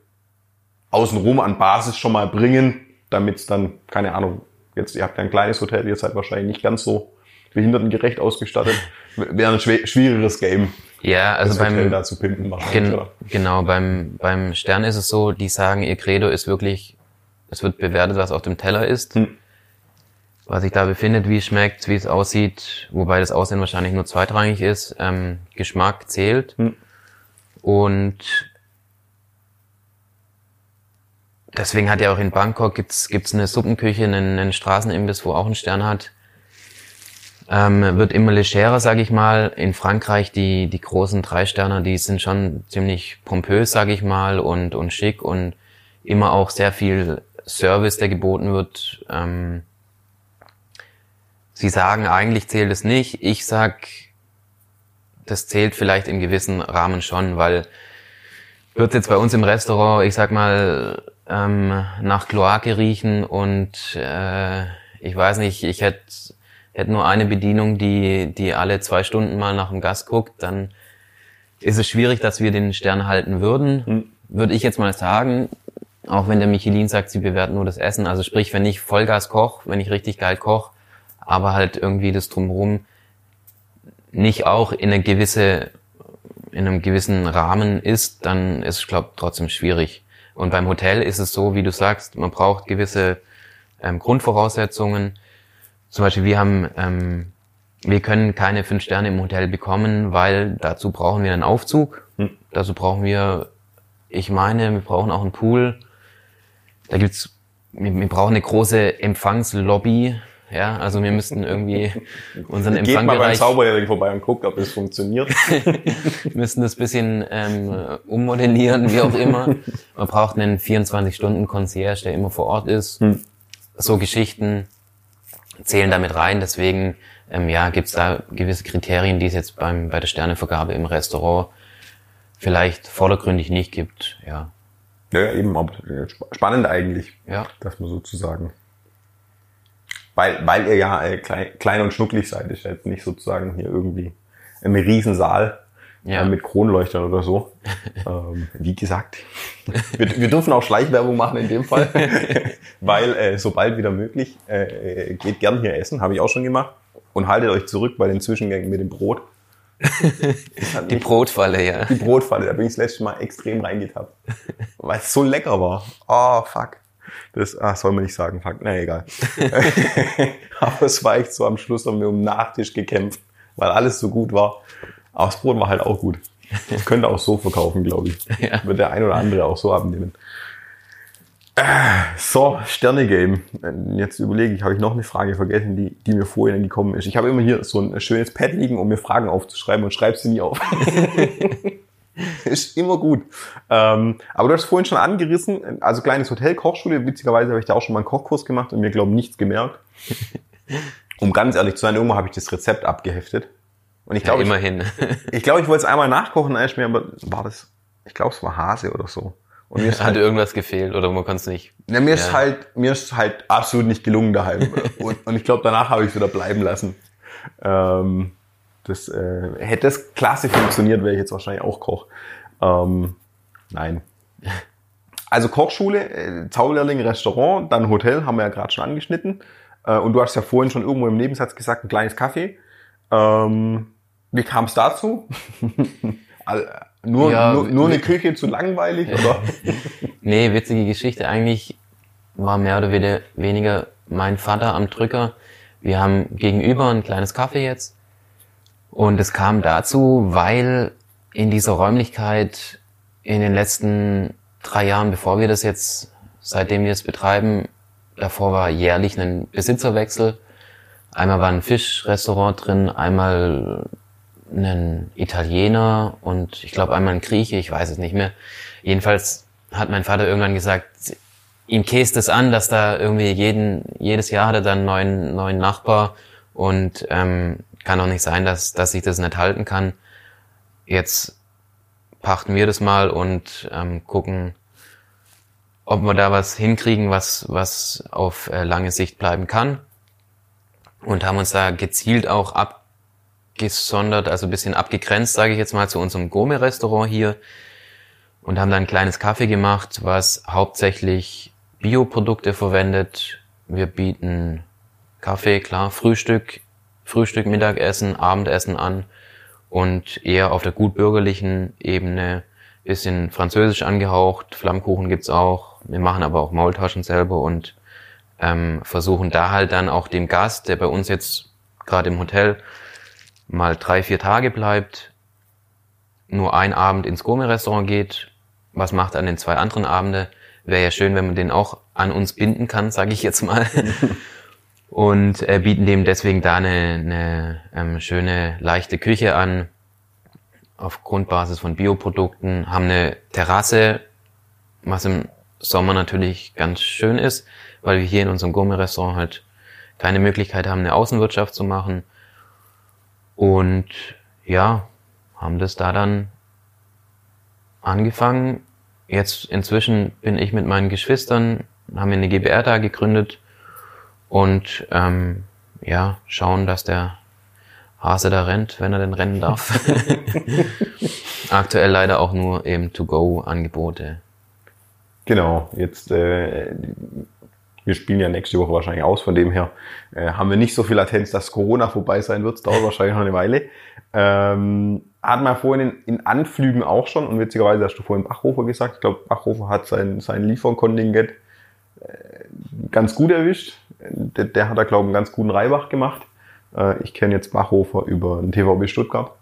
außenrum an Basis schon mal bringen, damit es dann, keine Ahnung, jetzt, ihr habt ja ein kleines Hotel, ihr seid wahrscheinlich nicht ganz so behindertengerecht ausgestattet. Wäre ein schwierigeres Game, Ja, also das Hotel beim, da zu pimpen wahrscheinlich. Gen oder? genau, beim, beim Stern ist es so, die sagen, ihr Credo ist wirklich, es wird bewertet, was auf dem Teller ist. Hm. Was sich da befindet, wie es schmeckt, wie es aussieht, wobei das Aussehen wahrscheinlich nur zweitrangig ist. Ähm, Geschmack zählt. Hm. Und deswegen hat ja auch in Bangkok gibt's gibt's eine Suppenküche, einen, einen Straßenimbiss, wo auch einen Stern hat. Ähm, wird immer legerer, sage ich mal. In Frankreich die die großen Drei-Sterner, die sind schon ziemlich pompös, sage ich mal, und und schick und immer auch sehr viel Service, der geboten wird. Ähm, Sie sagen, eigentlich zählt es nicht. Ich sag, das zählt vielleicht in gewissen Rahmen schon, weil wird jetzt bei uns im Restaurant, ich sag mal, ähm, nach Kloake riechen und äh, ich weiß nicht, ich hätte hätt nur eine Bedienung, die, die alle zwei Stunden mal nach dem Gast guckt, dann ist es schwierig, dass wir den Stern halten würden. Hm. Würde ich jetzt mal sagen, auch wenn der Michelin sagt, sie bewerten nur das Essen. Also sprich, wenn ich Vollgas koch, wenn ich richtig geil koch, aber halt irgendwie das drumherum nicht auch in eine gewisse, in einem gewissen Rahmen ist, dann ist es, glaube trotzdem schwierig. Und beim Hotel ist es so, wie du sagst, man braucht gewisse ähm, Grundvoraussetzungen. zum Beispiel wir haben, ähm, wir können keine fünf Sterne im Hotel bekommen, weil dazu brauchen wir einen Aufzug. Hm. Dazu brauchen wir, ich meine, wir brauchen auch einen Pool. Da gibt's, wir, wir brauchen eine große Empfangslobby. Ja, also wir müssten irgendwie unseren Geht mal beim Zauberjährigen vorbei und guckt, ob das funktioniert. müssen das bisschen ähm, ummodellieren, wie auch immer. Man braucht einen 24-Stunden-Concierge, der immer vor Ort ist. So Geschichten zählen damit rein. Deswegen ähm, ja, gibt's da gewisse Kriterien, die es jetzt beim, bei der Sternevergabe im Restaurant vielleicht vordergründig nicht gibt. Ja, ja, eben, aber sp- spannend eigentlich, ja, das mal sozusagen. Weil, weil ihr ja äh, klein, klein und schnucklig seid, ist ja jetzt nicht sozusagen hier irgendwie ein Riesensaal Ja. äh, mit Kronleuchtern oder so. ähm, wie gesagt, wir, wir dürfen auch Schleichwerbung machen in dem Fall, weil äh, sobald wieder möglich, äh, äh, geht gern hier essen, habe ich auch schon gemacht. Und haltet euch zurück bei den Zwischengängen mit dem Brot. Hat die Brotfalle, ja. die Brotfalle, da bin ich das letzte Mal extrem reingetappt. Weil es so lecker war. Oh, fuck. Das ah, soll man nicht sagen, fuck. Na egal. Aber es war echt so, am Schluss haben wir um den Nachtisch gekämpft, weil alles so gut war. Aber das Brot war halt auch gut. Das könnte auch so verkaufen, glaube ich. Ja. Wird der ein oder andere auch so abnehmen. Äh, So, Sterne-Game. Jetzt überlege ich, habe ich noch eine Frage vergessen, die, die mir vorhin gekommen ist. Ich habe immer hier so ein schönes Pad liegen, um mir Fragen aufzuschreiben und schreibe sie nie auf. ist immer gut. Ähm, aber du hast vorhin schon angerissen, also kleines Hotel, Kochschule. Witzigerweise habe ich da auch schon mal einen Kochkurs gemacht und mir, glaube ich, nichts gemerkt. Um ganz ehrlich zu sein, irgendwann habe ich das Rezept abgeheftet. Und ich ja glaube, ich, immerhin. ich, glaube, ich wollte es einmal nachkochen, ist mir aber, war das, ich glaube, es war Hase oder so. Und mir ist Hat halt, irgendwas gefehlt oder man konnte es nicht. na, mir ist Ja. halt, mir ist halt absolut nicht gelungen daheim. und, und ich glaube, danach habe ich es wieder bleiben lassen. Ähm, das äh, hätte das klasse funktioniert, wäre ich jetzt wahrscheinlich auch Koch. Ähm, nein. Also Kochschule, äh, Zauberlehrling, Restaurant, dann Hotel, haben wir ja gerade schon angeschnitten. Äh, und du hast ja vorhin schon irgendwo im Nebensatz gesagt, ein kleines Café. Ähm, wie kam es dazu? All- nur, Ja, nur, nur eine Küche zu langweilig, oder? Nee, witzige Geschichte. Eigentlich war mehr oder weniger- weniger mein Vater am Drücker. Wir haben gegenüber ein kleines Café jetzt. Und es kam dazu, weil in dieser Räumlichkeit in den letzten drei Jahren, bevor wir das jetzt, seitdem wir es betreiben, davor war jährlich ein Besitzerwechsel. Einmal war ein Fischrestaurant drin, einmal einen Italiener und ich glaube einmal ein Grieche, ich weiß es nicht mehr. Jedenfalls hat mein Vater irgendwann gesagt, ihm käst es an, dass da irgendwie jeden, jedes Jahr hat er dann einen neuen, neuen Nachbar und ähm, kann auch nicht sein, dass, dass sich das nicht halten kann. Jetzt pachten wir das mal und ähm, gucken, ob wir da was hinkriegen, was, was auf äh, lange Sicht bleiben kann. Und haben uns da gezielt auch abgesondert, also ein bisschen abgegrenzt, sage ich jetzt mal, zu unserem Gourmet-Restaurant hier. Und haben dann ein kleines Kaffee gemacht, was hauptsächlich Bioprodukte verwendet. Wir bieten Kaffee, klar, Frühstück, Frühstück, Mittagessen, Abendessen an und eher auf der gutbürgerlichen Ebene bisschen französisch angehaucht. Flammkuchen gibt's auch. Wir machen aber auch Maultaschen selber und ähm, versuchen da halt dann auch dem Gast, der bei uns jetzt gerade im Hotel mal drei, vier Tage bleibt, nur ein Abend ins Gourmet-Restaurant geht. Was macht er an den zwei anderen Abende? Wäre ja schön, wenn man den auch an uns binden kann, sage ich jetzt mal. Und äh, bieten dem deswegen da eine, eine ähm, schöne, leichte Küche an, auf Grundbasis von Bioprodukten, haben eine Terrasse, was im Sommer natürlich ganz schön ist, weil wir hier in unserem Gourmet-Restaurant halt keine Möglichkeit haben, eine Außenwirtschaft zu machen. Und ja, haben das da dann angefangen. Jetzt inzwischen bin ich mit meinen Geschwistern, haben wir eine GBR da gegründet und ähm, ja, schauen, dass der Hase da rennt, wenn er denn rennen darf. Aktuell leider auch nur eben To-Go-Angebote. Genau, jetzt äh, wir spielen ja nächste Woche wahrscheinlich aus, von dem her äh, haben wir nicht so viel Latenz, dass Corona vorbei sein wird. Es dauert wahrscheinlich noch eine Weile. Ähm, hat man vorhin in, in Anflügen auch schon und witzigerweise hast du vorhin Bachhofer gesagt. Ich glaube, Bachhofer hat sein, sein Lieferkontingent ganz gut erwischt. Der, der hat da, glaube ich, einen ganz guten Reibach gemacht. Äh, ich kenne jetzt Bachhofer über den TVB Stuttgart,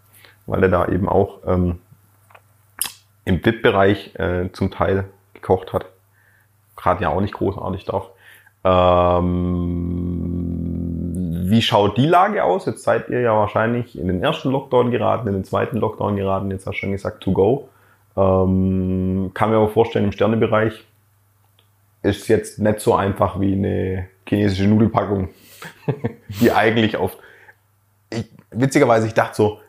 weil er da eben auch ähm, im VIP-Bereich äh, zum Teil gekocht hat. Gerade ja auch nicht großartig doch. Ähm, wie schaut die Lage aus? Jetzt seid ihr ja wahrscheinlich in den ersten Lockdown geraten, in den zweiten Lockdown geraten, jetzt hast du schon gesagt to go. Ähm, kann mir aber vorstellen, im Sternebereich ist jetzt nicht so einfach wie eine chinesische Nudelpackung, die eigentlich auf. Ich, witzigerweise, ich dachte so,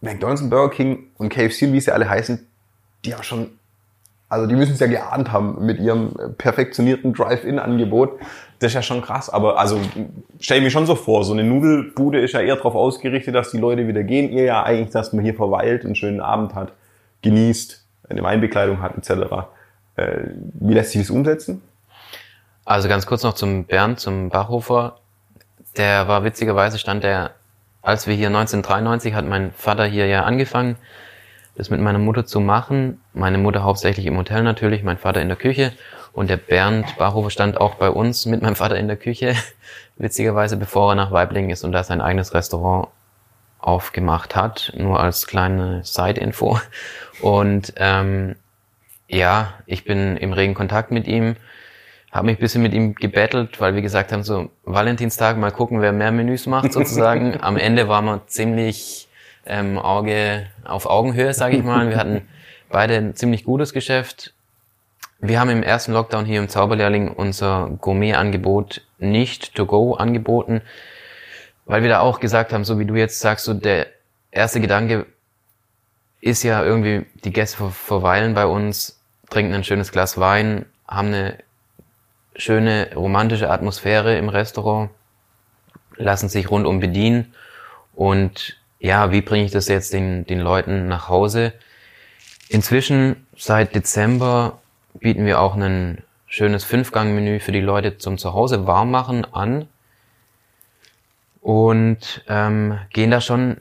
McDonald's und Burger King und KFC, wie sie alle heißen, die haben schon, also die müssen es ja geahnt haben mit ihrem perfektionierten Drive-In-Angebot. Das ist ja schon krass, aber also stell mir schon so vor, so eine Nudelbude ist ja eher darauf ausgerichtet, dass die Leute wieder gehen. Ihr ja eigentlich, dass man hier verweilt, einen schönen Abend hat, genießt, eine Weinbekleidung hat etc. Äh, wie lässt sich das umsetzen? Also ganz kurz noch zum Bernd, zum Bachhofer. Der war witzigerweise stand der, als wir hier 1993 hat mein Vater hier ja angefangen, das mit meiner Mutter zu machen. Meine Mutter hauptsächlich im Hotel natürlich, mein Vater in der Küche. Und der Bernd Bachhofer stand auch bei uns mit meinem Vater in der Küche, witzigerweise, bevor er nach Weiblingen ist und da sein eigenes Restaurant aufgemacht hat, nur als kleine Side-Info. Und ähm, ja, ich bin im regen Kontakt mit ihm, habe mich ein bisschen mit ihm gebettelt, weil wir gesagt haben, so Valentinstag mal gucken, wer mehr Menüs macht sozusagen. Am Ende waren wir ziemlich ähm, Auge auf Augenhöhe, sage ich mal. Wir hatten beide ein ziemlich gutes Geschäft. Wir haben im ersten Lockdown hier im Zauberlehrling unser Gourmet-Angebot nicht to go angeboten, weil wir da auch gesagt haben, so wie du jetzt sagst, so der erste Gedanke ist ja irgendwie, die Gäste verweilen bei uns, trinken ein schönes Glas Wein, haben eine schöne romantische Atmosphäre im Restaurant, lassen sich rundum bedienen und ja, wie bringe ich das jetzt den, den Leuten nach Hause? Inzwischen seit Dezember bieten wir auch ein schönes Fünfgang-Menü für die Leute zum Zuhause warm machen an und ähm, gehen da schon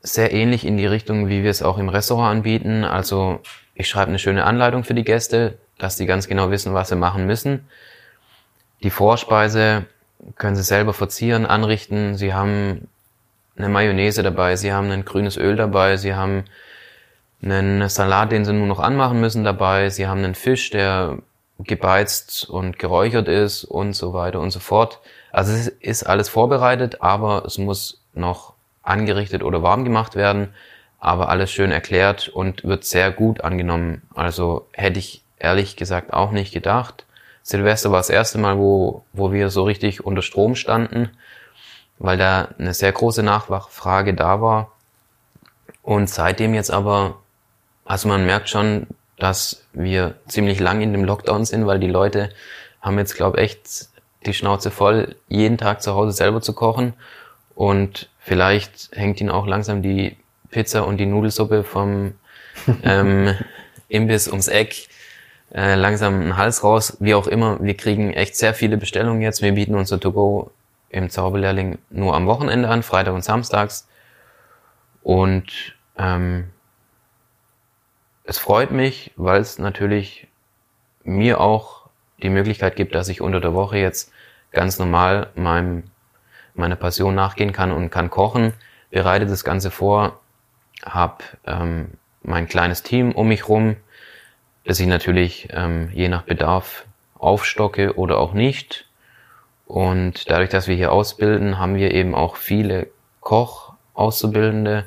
sehr ähnlich in die Richtung, wie wir es auch im Restaurant anbieten. Also ich schreibe eine schöne Anleitung für die Gäste, dass die ganz genau wissen, was sie machen müssen. Die Vorspeise können sie selber verzieren, anrichten. Sie haben eine Mayonnaise dabei, sie haben ein grünes Öl dabei, sie haben einen Salat, den sie nur noch anmachen müssen dabei, sie haben einen Fisch, der gebeizt und geräuchert ist und so weiter und so fort. Also es ist alles vorbereitet, aber es muss noch angerichtet oder warm gemacht werden, aber alles schön erklärt und wird sehr gut angenommen. Also hätte ich ehrlich gesagt auch nicht gedacht. Silvester war das erste Mal, wo, wo wir so richtig unter Strom standen, weil da eine sehr große Nachfrage da war. Und seitdem jetzt aber, also man merkt schon, dass wir ziemlich lang in dem Lockdown sind, weil die Leute haben jetzt, glaube echt die Schnauze voll, jeden Tag zu Hause selber zu kochen. Und vielleicht hängt ihnen auch langsam die Pizza und die Nudelsuppe vom ähm, Imbiss ums Eck äh, langsam einen Hals raus. Wie auch immer, wir kriegen echt sehr viele Bestellungen jetzt. Wir bieten unser To-Go im Zauberlehrling nur am Wochenende an, Freitag und Samstags. Und ähm, es freut mich, weil es natürlich mir auch die Möglichkeit gibt, dass ich unter der Woche jetzt ganz normal meinem, meiner Passion nachgehen kann und kann kochen, bereite das Ganze vor, habe ähm, mein kleines Team um mich rum, das ich natürlich ähm, je nach Bedarf aufstocke oder auch nicht. Und dadurch, dass wir hier ausbilden, haben wir eben auch viele Koch-Auszubildende,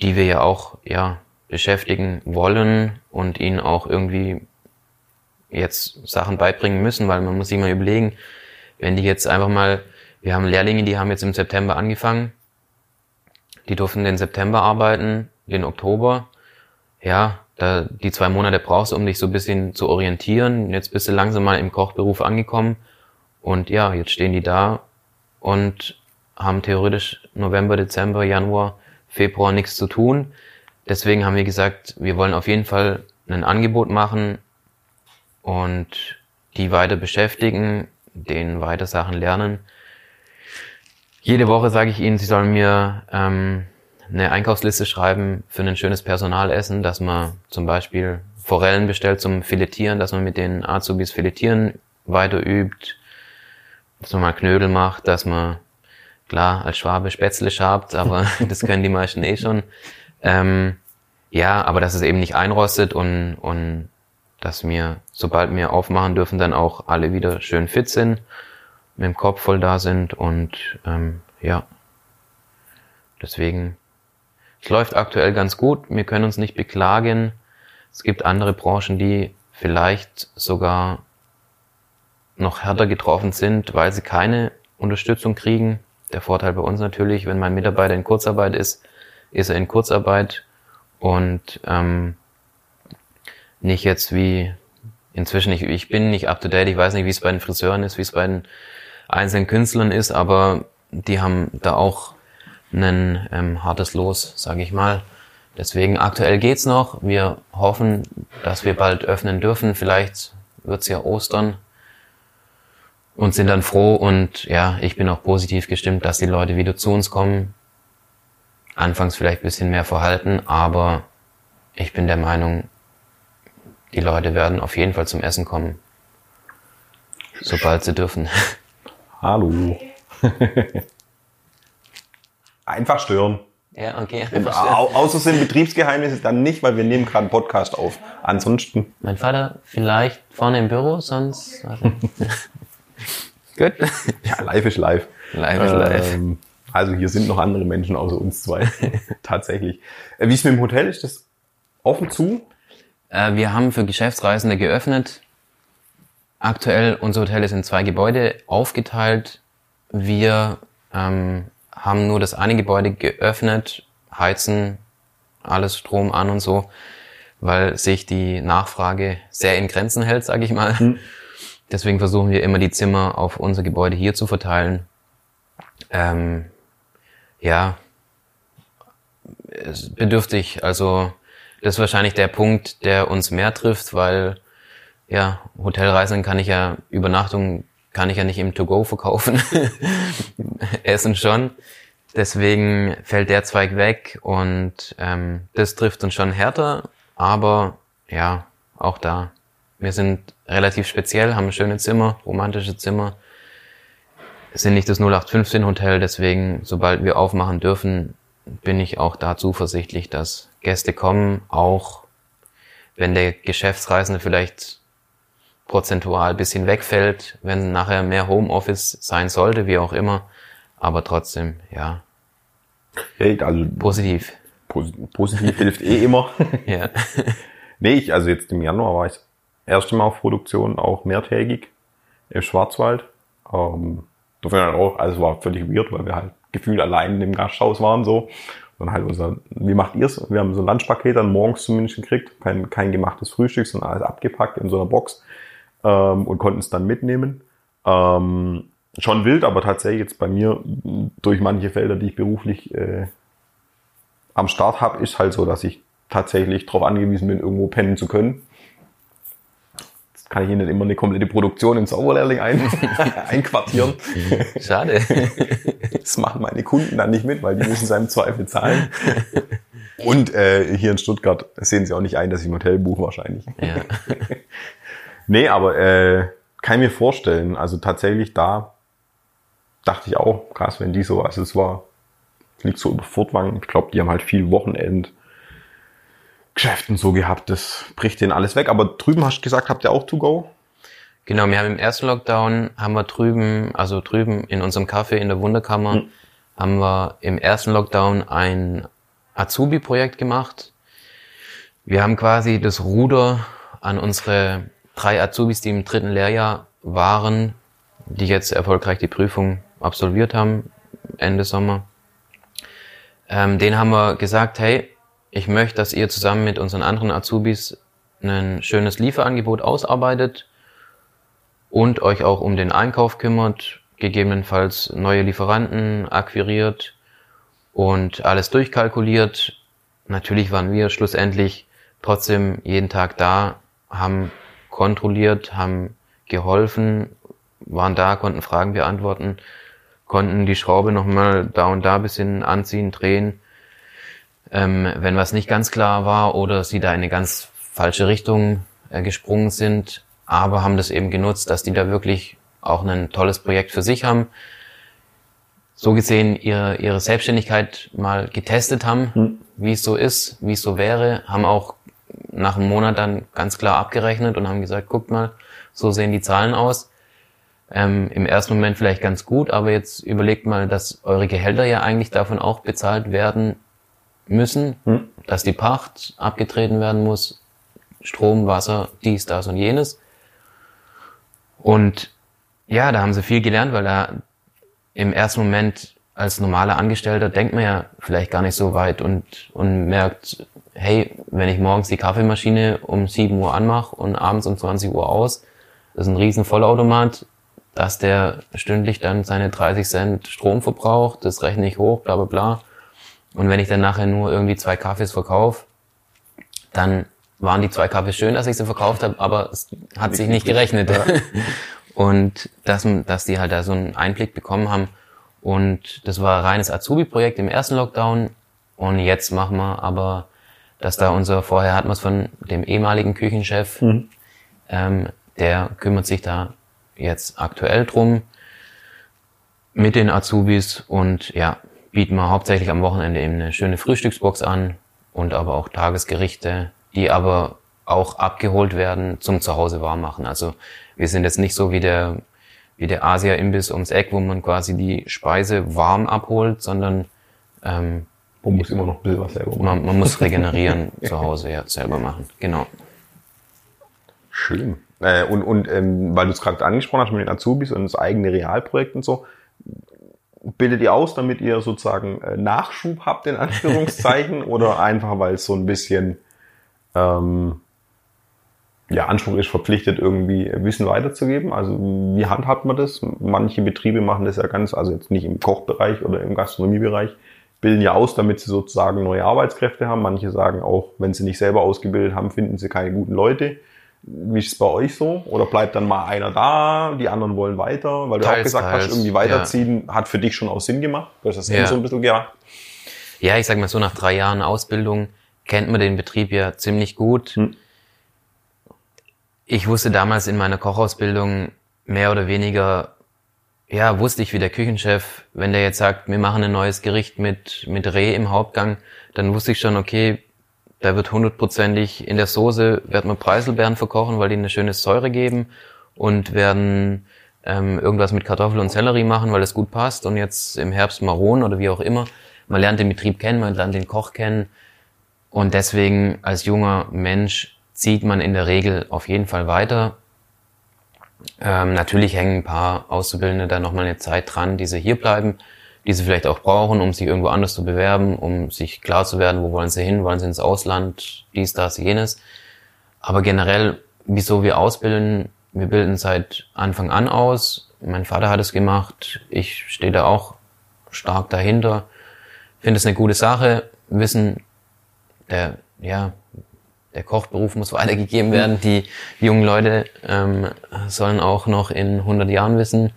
die wir ja auch ja, beschäftigen wollen und ihnen auch irgendwie jetzt Sachen beibringen müssen, weil man muss sich mal überlegen, wenn die jetzt einfach mal, wir haben Lehrlinge, die haben jetzt im September angefangen, die durften den September arbeiten, den Oktober, ja, da die zwei Monate brauchst, um dich so ein bisschen zu orientieren. Jetzt bist du langsam mal im Kochberuf angekommen und ja, jetzt stehen die da und haben theoretisch November, Dezember, Januar, Februar nichts zu tun. Deswegen haben wir gesagt, wir wollen auf jeden Fall ein Angebot machen und die weiter beschäftigen, denen weiter Sachen lernen. Jede Woche sage ich ihnen, sie sollen mir ähm, eine Einkaufsliste schreiben für ein schönes Personalessen, dass man zum Beispiel Forellen bestellt zum Filetieren, dass man mit den Azubis Filetieren weiter übt, dass man mal Knödel macht, dass man, klar, als Schwabe Spätzle schabt, aber das können die meisten eh schon. Ähm, ja, aber dass es eben nicht einrostet und, und dass wir, sobald wir aufmachen dürfen, dann auch alle wieder schön fit sind, mit dem Kopf voll da sind und ähm, ja, deswegen, es läuft aktuell ganz gut, wir können uns nicht beklagen. Es gibt andere Branchen, die vielleicht sogar noch härter getroffen sind, weil sie keine Unterstützung kriegen. Der Vorteil bei uns natürlich, wenn mein Mitarbeiter in Kurzarbeit ist, ist er in Kurzarbeit und ähm, nicht jetzt wie inzwischen, ich, ich bin nicht up to date, ich weiß nicht, wie es bei den Friseuren ist, wie es bei den einzelnen Künstlern ist, aber die haben da auch ein ähm, hartes Los, sage ich mal. Deswegen aktuell geht's noch. Wir hoffen, dass wir bald öffnen dürfen. Vielleicht wird's ja Ostern und sind dann froh und ja, ich bin auch positiv gestimmt, dass die Leute wieder zu uns kommen. Anfangs vielleicht bisschen mehr verhalten, aber ich bin der Meinung, die Leute werden auf jeden Fall zum Essen kommen, sobald sie dürfen. Hallo. Einfach stören. Ja, okay. Au außer sind Betriebsgeheimnisse dann nicht, weil wir nehmen gerade einen Podcast auf. Ansonsten. Mein Vater vielleicht vorne im Büro, sonst. Gut. Ja, live ist live. Live ist live. Ähm, also hier sind noch andere Menschen außer uns zwei. Tatsächlich. Äh, Wie ist mit dem Hotel? Ist das offen zu? Äh, wir haben für Geschäftsreisende geöffnet. Aktuell, unser Hotel ist in zwei Gebäude aufgeteilt. Wir ähm, haben nur das eine Gebäude geöffnet, heizen alles Strom an und so, weil sich die Nachfrage sehr in Grenzen hält, sage ich mal. Deswegen versuchen wir immer die Zimmer auf unser Gebäude hier zu verteilen. Ähm, ja, bedürftig. Also das ist wahrscheinlich der Punkt, der uns mehr trifft, weil ja, Hotelreisen kann ich ja, Übernachtung kann ich ja nicht im To-Go verkaufen. Essen schon. Deswegen fällt der Zweig weg und ähm, das trifft uns schon härter, aber ja, auch da. Wir sind relativ speziell, haben schöne Zimmer, romantische Zimmer. Sind nicht das 0815 Hotel, deswegen, sobald wir aufmachen dürfen, bin ich auch da zuversichtlich, dass Gäste kommen, auch wenn der Geschäftsreisende vielleicht prozentual ein bisschen wegfällt, wenn nachher mehr Homeoffice sein sollte, wie auch immer. Aber trotzdem, ja, Hey, also positiv. pos positiv hilft eh immer. Ja. nee, ich, also jetzt im Januar war ich das erste Mal auf Produktion auch mehrtägig im Schwarzwald. Ähm, dafür dann auch, also es war völlig weird, weil wir halt gefühlt allein in dem Gasthaus waren so. Und halt unser, wie macht ihr's? Wir haben so ein Lunchpaket dann morgens zumindest gekriegt, kein, kein gemachtes Frühstück, sondern alles abgepackt in so einer Box ähm, und konnten es dann mitnehmen. Ähm, schon wild, aber tatsächlich jetzt bei mir durch manche Felder, die ich beruflich äh, am Start habe, ist halt so, dass ich tatsächlich darauf angewiesen bin, irgendwo pennen zu können. Jetzt kann ich Ihnen immer eine komplette Produktion im Sauerlehrling ein, einquartieren. Schade. Das machen meine Kunden dann nicht mit, weil die müssen seinem Zweifel zahlen. Und äh, hier in Stuttgart sehen sie auch nicht ein, dass ich ein Hotel buche wahrscheinlich. Ja. Nee, aber äh, kann ich mir vorstellen. Also tatsächlich da dachte ich auch, krass, wenn die so, also es war, liegt so über Furtwangen. Ich glaube, die haben halt viel Wochenend. Geschäften so gehabt, das bricht denen alles weg. Aber drüben hast du gesagt, habt ihr auch to go? Genau, wir haben im ersten Lockdown, haben wir drüben, also drüben in unserem Café in der Wunderkammer, Hm. haben wir im ersten Lockdown ein Azubi-Projekt gemacht. Wir haben quasi das Ruder an unsere drei Azubis, die im dritten Lehrjahr waren, die jetzt erfolgreich die Prüfung absolviert haben, Ende Sommer. Ähm, denen haben wir gesagt, hey, ich möchte, dass ihr zusammen mit unseren anderen Azubis ein schönes Lieferangebot ausarbeitet und euch auch um den Einkauf kümmert, gegebenenfalls neue Lieferanten akquiriert und alles durchkalkuliert. Natürlich waren wir schlussendlich trotzdem jeden Tag da, haben kontrolliert, haben geholfen, waren da, konnten Fragen beantworten, konnten die Schraube nochmal da und da ein bisschen anziehen, drehen, ähm, wenn was nicht ganz klar war oder sie da in eine ganz falsche Richtung äh, gesprungen sind, aber haben das eben genutzt, dass die da wirklich auch ein tolles Projekt für sich haben. So gesehen ihre, ihre Selbstständigkeit mal getestet haben, hm. wie es so ist, wie es so wäre, haben auch nach einem Monat dann ganz klar abgerechnet und haben gesagt, guckt mal, so sehen die Zahlen aus. Ähm, Im ersten Moment vielleicht ganz gut, aber jetzt überlegt mal, dass eure Gehälter ja eigentlich davon auch bezahlt werden müssen, hm. dass die Pacht abgetreten werden muss, Strom, Wasser, dies, das und jenes. Und ja, da haben sie viel gelernt, weil da im ersten Moment als normaler Angestellter denkt man ja vielleicht gar nicht so weit und, und merkt, hey, wenn ich morgens die Kaffeemaschine um 7 Uhr anmache und abends um 20 Uhr aus, das ist ein riesen Vollautomat, dass der stündlich dann seine 30 Cent Strom verbraucht, das rechne ich hoch, bla bla bla. Und wenn ich dann nachher nur irgendwie zwei Kaffees verkaufe, dann waren die zwei Kaffees schön, dass ich sie verkauft habe, aber es hat sich nicht gerechnet. Und dass, dass die halt da so einen Einblick bekommen haben. Und das war ein reines Azubi-Projekt im ersten Lockdown. Und jetzt machen wir aber, dass da unser, vorher hatten wir es von dem ehemaligen Küchenchef, mhm. ähm, der kümmert sich da jetzt aktuell drum mit den Azubis und ja, bieten wir hauptsächlich am Wochenende eben eine schöne Frühstücksbox an und aber auch Tagesgerichte, die aber auch abgeholt werden zum Zuhause warm machen. Also wir sind jetzt nicht so wie der, wie der Asia-Imbiss ums Eck, wo man quasi die Speise warm abholt, sondern ähm, man muss immer noch ein bisschen was selber machen. Man, man muss regenerieren zu Hause, ja, selber machen. Genau. Schön. Äh, und und ähm, weil du es gerade angesprochen hast mit den Azubis und das eigene Realprojekt und so, bildet ihr aus, damit ihr sozusagen äh, Nachschub habt, in Anführungszeichen, oder einfach, weil es so ein bisschen ähm, ja, Anspruch ist, verpflichtet, irgendwie Wissen weiterzugeben. Also wie handhabt man das? Manche Betriebe machen das ja ganz, also jetzt nicht im Kochbereich oder im Gastronomiebereich, bilden ja aus, damit sie sozusagen neue Arbeitskräfte haben. Manche sagen auch, wenn sie nicht selber ausgebildet haben, finden sie keine guten Leute. Wie ist es bei euch so? Oder bleibt dann mal einer da, die anderen wollen weiter? Weil du teils, auch gesagt teils, hast, irgendwie weiterziehen ja. hat für dich schon auch Sinn gemacht. Du hast das ja. so ein bisschen gemacht. Ja, ich sag mal so, nach drei Jahren Ausbildung kennt man den Betrieb ja ziemlich gut. Hm. Ich wusste damals in meiner Kochausbildung mehr oder weniger, ja, wusste ich wie der Küchenchef, wenn der jetzt sagt, wir machen ein neues Gericht mit, mit Reh im Hauptgang, dann wusste ich schon, okay, da wird hundertprozentig in der Soße, werden wir Preiselbeeren verkochen, weil die eine schöne Säure geben und werden ähm, irgendwas mit Kartoffel und Sellerie machen, weil es gut passt und jetzt im Herbst Maron oder wie auch immer. Man lernt den Betrieb kennen, man lernt den Koch kennen und deswegen als junger Mensch zieht man in der Regel auf jeden Fall weiter. Ähm, natürlich hängen ein paar Auszubildende da nochmal eine Zeit dran, die sie hier bleiben die sie vielleicht auch brauchen, um sich irgendwo anders zu bewerben, um sich klar zu werden, wo wollen sie hin, wollen sie ins Ausland, dies, das, jenes. Aber generell, wieso wir ausbilden, wir bilden seit Anfang an aus. Mein Vater hat es gemacht, ich stehe da auch stark dahinter, finde es eine gute Sache, wissen, der, ja, der Kochberuf muss weitergegeben werden. Die jungen Leute ähm, sollen auch noch in 100 Jahren wissen,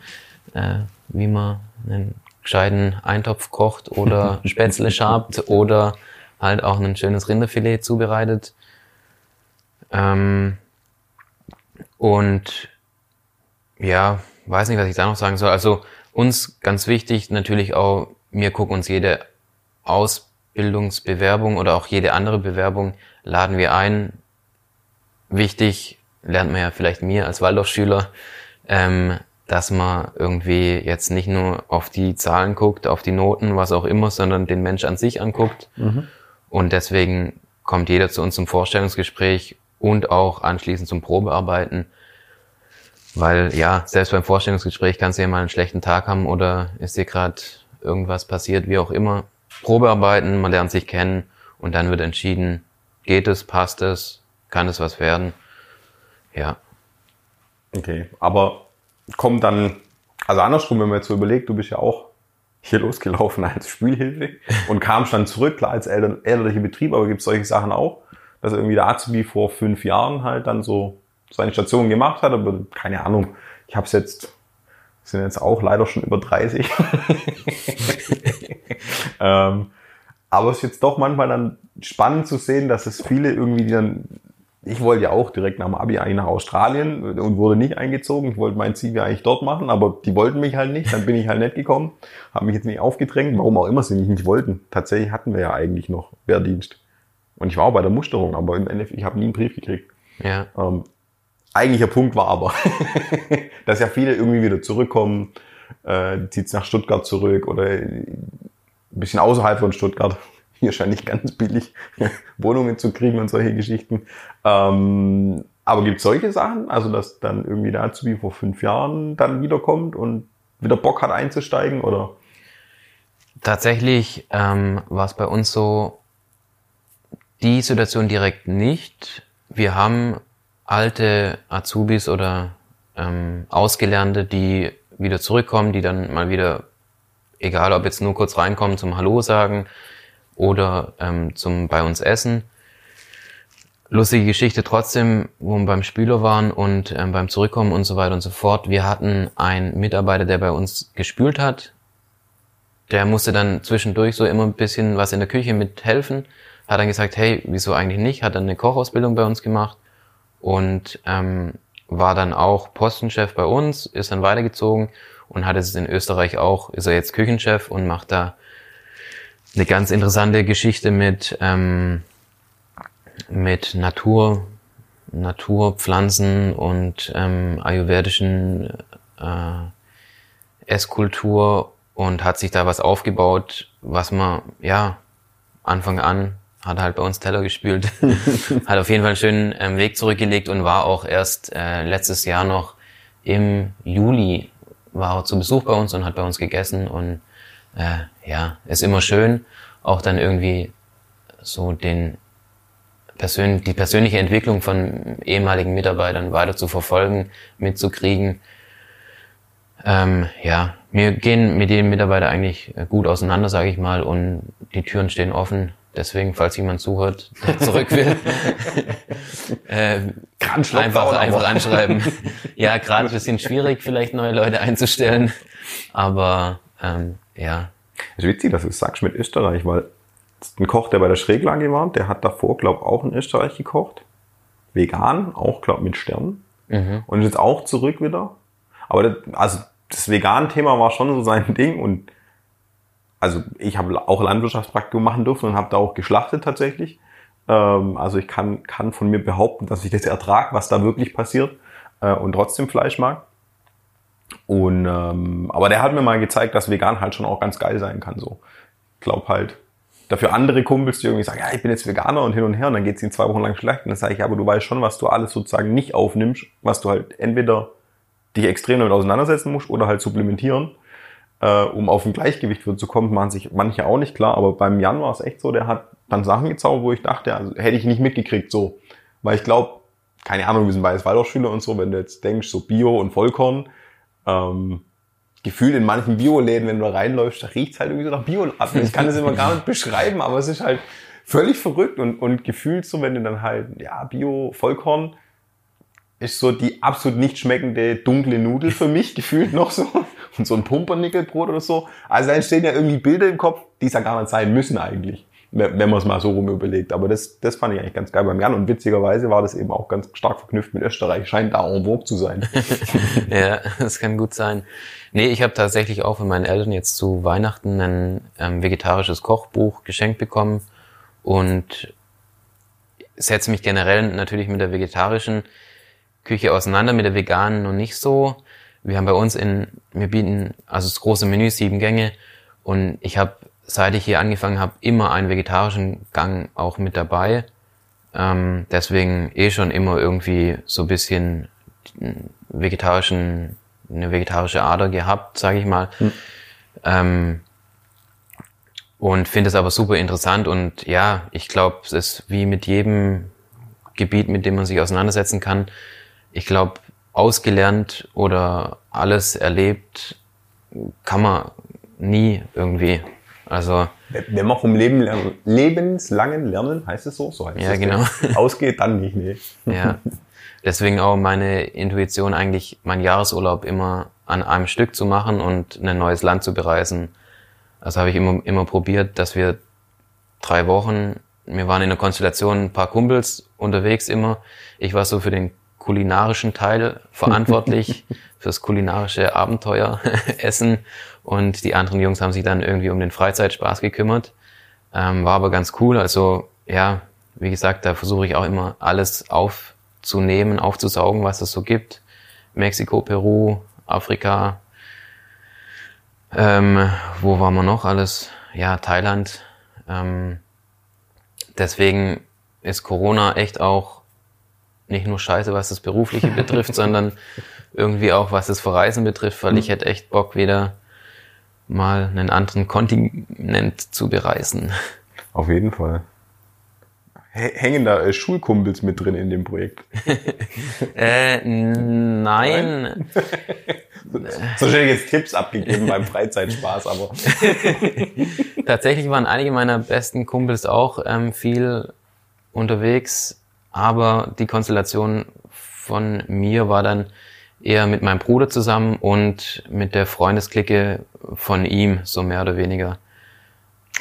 äh, wie man einen gescheiten Eintopf kocht oder Spätzle schabt oder halt auch ein schönes Rinderfilet zubereitet. Ähm, und ja, weiß nicht, was ich da noch sagen soll. Also uns ganz wichtig natürlich auch, wir gucken uns jede Ausbildungsbewerbung oder auch jede andere Bewerbung laden wir ein. Wichtig, lernt man ja vielleicht mir als Waldorfschüler, ähm, dass man irgendwie jetzt nicht nur auf die Zahlen guckt, auf die Noten, was auch immer, sondern den Mensch an sich anguckt. Mhm. Und deswegen kommt jeder zu uns zum Vorstellungsgespräch und auch anschließend zum Probearbeiten. Weil ja, selbst beim Vorstellungsgespräch kannst du ja mal einen schlechten Tag haben oder ist dir gerade irgendwas passiert, wie auch immer. Probearbeiten, man lernt sich kennen und dann wird entschieden, geht es, passt es, kann es was werden. Ja. Okay, aber kommt dann, also andersrum, wenn man jetzt so überlegt, du bist ja auch hier losgelaufen als Spielhilfe und kamst dann zurück, klar als elterlicher Betrieb, aber gibt es solche Sachen auch, dass irgendwie der Azubi vor fünf Jahren halt dann so seine Station gemacht hat, aber keine Ahnung, ich habe es jetzt, sind jetzt auch leider schon über 30. ähm, aber es ist jetzt doch manchmal dann spannend zu sehen, dass es viele irgendwie, die dann ich wollte ja auch direkt nach dem Abi eigentlich nach Australien und wurde nicht eingezogen. Ich wollte mein Ziel eigentlich dort machen, aber die wollten mich halt nicht. Dann bin ich halt nicht gekommen, habe mich jetzt nicht aufgedrängt, warum auch immer sie mich nicht wollten. Tatsächlich hatten wir ja eigentlich noch Wehrdienst. Und ich war auch bei der Musterung, aber im Endeffekt, ich habe nie einen Brief gekriegt. Ja. Ähm, eigentlicher Punkt war aber, dass ja viele irgendwie wieder zurückkommen, äh, zieht's nach Stuttgart zurück oder ein bisschen außerhalb von Stuttgart. Hier scheint nicht ganz billig, Wohnungen zu kriegen und solche Geschichten. Ähm, aber gibt solche Sachen, also dass dann irgendwie der Azubi vor fünf Jahren dann wiederkommt und wieder Bock hat einzusteigen oder? Tatsächlich ähm, war es bei uns so, die Situation direkt nicht. Wir haben alte Azubis oder ähm, Ausgelernte, die wieder zurückkommen, die dann mal wieder, egal ob jetzt nur kurz reinkommen zum Hallo sagen oder ähm, zum bei uns essen. Lustige Geschichte trotzdem, wo wir beim Spüler waren und ähm, beim Zurückkommen und so weiter und so fort. Wir hatten einen Mitarbeiter, der bei uns gespült hat. Der musste dann zwischendurch so immer ein bisschen was in der Küche mithelfen. Hat dann gesagt, hey, wieso eigentlich nicht? Hat dann eine Kochausbildung bei uns gemacht und ähm, war dann auch Postenchef bei uns, ist dann weitergezogen und hat es in Österreich auch, ist er jetzt Küchenchef und macht da eine ganz interessante Geschichte mit, ähm, mit Natur, Naturpflanzen und ähm, ayurvedischen äh, Esskultur und hat sich da was aufgebaut, was man ja Anfang an hat halt bei uns Teller gespült, hat auf jeden Fall einen schönen ähm, Weg zurückgelegt und war auch erst äh, letztes Jahr noch im Juli war er zu Besuch bei uns und hat bei uns gegessen und äh, ja, ist immer schön, auch dann irgendwie so den persön die persönliche Entwicklung von ehemaligen Mitarbeitern weiter zu verfolgen, mitzukriegen. Ähm, ja, wir gehen mit jedem Mitarbeiter eigentlich gut auseinander, sage ich mal, und die Türen stehen offen. Deswegen, falls jemand zuhört, der zurück will, äh, einfach, einfach anschreiben. ja, gerade ein bisschen schwierig, vielleicht neue Leute einzustellen. Aber ähm, ja. Es ist witzig, dass du es sagst mit Österreich, weil ein Koch, der bei der Schräglage war, der hat davor, glaube auch in Österreich gekocht. Vegan, auch, glaube mit Sternen. Mhm. Und ist jetzt auch zurück wieder. Aber das, also das Vegan-Thema war schon so sein Ding und also ich habe auch Landwirtschaftspraktikum machen dürfen und habe da auch geschlachtet tatsächlich. Ähm, also ich kann, kann von mir behaupten, dass ich das ertrag, was da wirklich passiert äh, und trotzdem Fleisch mag. Und ähm, aber der hat mir mal gezeigt, dass vegan halt schon auch ganz geil sein kann. So, ich glaube halt. Dafür andere Kumpels, die irgendwie sagen, ja, ich bin jetzt Veganer und hin und her, und dann geht's ihnen zwei Wochen lang schlecht. Und dann sage ich, ja, aber du weißt schon, was du alles sozusagen nicht aufnimmst, was du halt entweder dich extrem damit auseinandersetzen musst oder halt supplementieren äh, um auf ein Gleichgewicht zu kommen, machen sich manche auch nicht klar. Aber beim Jan war es echt so, der hat dann Sachen gezaubert, wo ich dachte, also hätte ich nicht mitgekriegt so. Weil ich glaube, keine Ahnung, wir sind beides Waldorfschüler und so, wenn du jetzt denkst, so Bio und Vollkorn, ähm, gefühlt in manchen Bioläden, wenn du da reinläufst, da riecht's halt irgendwie so nach Bioladen. Ich kann das immer gar nicht beschreiben, aber es ist halt völlig verrückt und, und gefühlt so, wenn du dann halt, ja, Bio, Vollkorn, ist so die absolut nicht schmeckende dunkle Nudel für mich, gefühlt noch so und so ein Pumpernickelbrot oder so. Also da entstehen ja irgendwie Bilder im Kopf, die es ja gar nicht sein müssen eigentlich, wenn man es mal so rum überlegt. Aber das, das fand ich eigentlich ganz geil beim Jan und witzigerweise war das eben auch ganz stark verknüpft mit Österreich. Scheint da en vogue zu sein. ja, das kann gut sein. Nee, ich habe tatsächlich auch von meinen Eltern jetzt zu Weihnachten ein ähm, vegetarisches Kochbuch geschenkt bekommen und setze mich generell natürlich mit der vegetarischen Küche auseinander, mit der veganen noch nicht so. Wir haben bei uns in, wir bieten also das große Menü, sieben Gänge. Und ich habe, seit ich hier angefangen habe, immer einen vegetarischen Gang auch mit dabei. Ähm, deswegen eh schon immer irgendwie so ein bisschen vegetarischen, eine vegetarische Ader gehabt, sage ich mal. Hm. Ähm, und finde es aber super interessant und ja, ich glaube, es ist wie mit jedem Gebiet, mit dem man sich auseinandersetzen kann. Ich glaube, ausgelernt oder alles erlebt kann man nie irgendwie. Also wenn man vom Leben lernen, lebenslangen Lernen heißt es so, so heißt ja, es genau. ausgeht, dann nicht, nee. Ja, deswegen auch meine Intuition eigentlich, meinen Jahresurlaub immer an einem Stück zu machen und ein neues Land zu bereisen. Also habe ich immer immer probiert, dass wir drei Wochen, wir waren in der Konstellation ein paar Kumpels unterwegs immer. Ich war so für den kulinarischen Teil verantwortlich, fürs kulinarische Abenteuer, Essen. Und die anderen Jungs haben sich dann irgendwie um den Freizeitspaß gekümmert. Ähm, war aber ganz cool. Also ja, wie gesagt, da versuche ich auch immer alles aufzunehmen, aufzusaugen, was es so gibt. Mexiko, Peru, Afrika. Ähm, wo waren wir noch alles? Ja, Thailand. Ähm, deswegen ist Corona echt auch nicht nur scheiße, was das Berufliche betrifft, sondern irgendwie auch, was das Verreisen betrifft, weil ich hätte echt Bock, wieder mal einen anderen Kontinent zu bereisen. Auf jeden Fall. Hängen da äh, Schulkumpels mit drin in dem Projekt? äh, nein. nein? so schnell jetzt Tipps abgegeben beim Freizeitspaß, aber. Tatsächlich waren einige meiner besten Kumpels auch ähm, viel unterwegs, aber die Konstellation von mir war dann eher mit meinem Bruder zusammen und mit der Freundesklicke von ihm, so mehr oder weniger.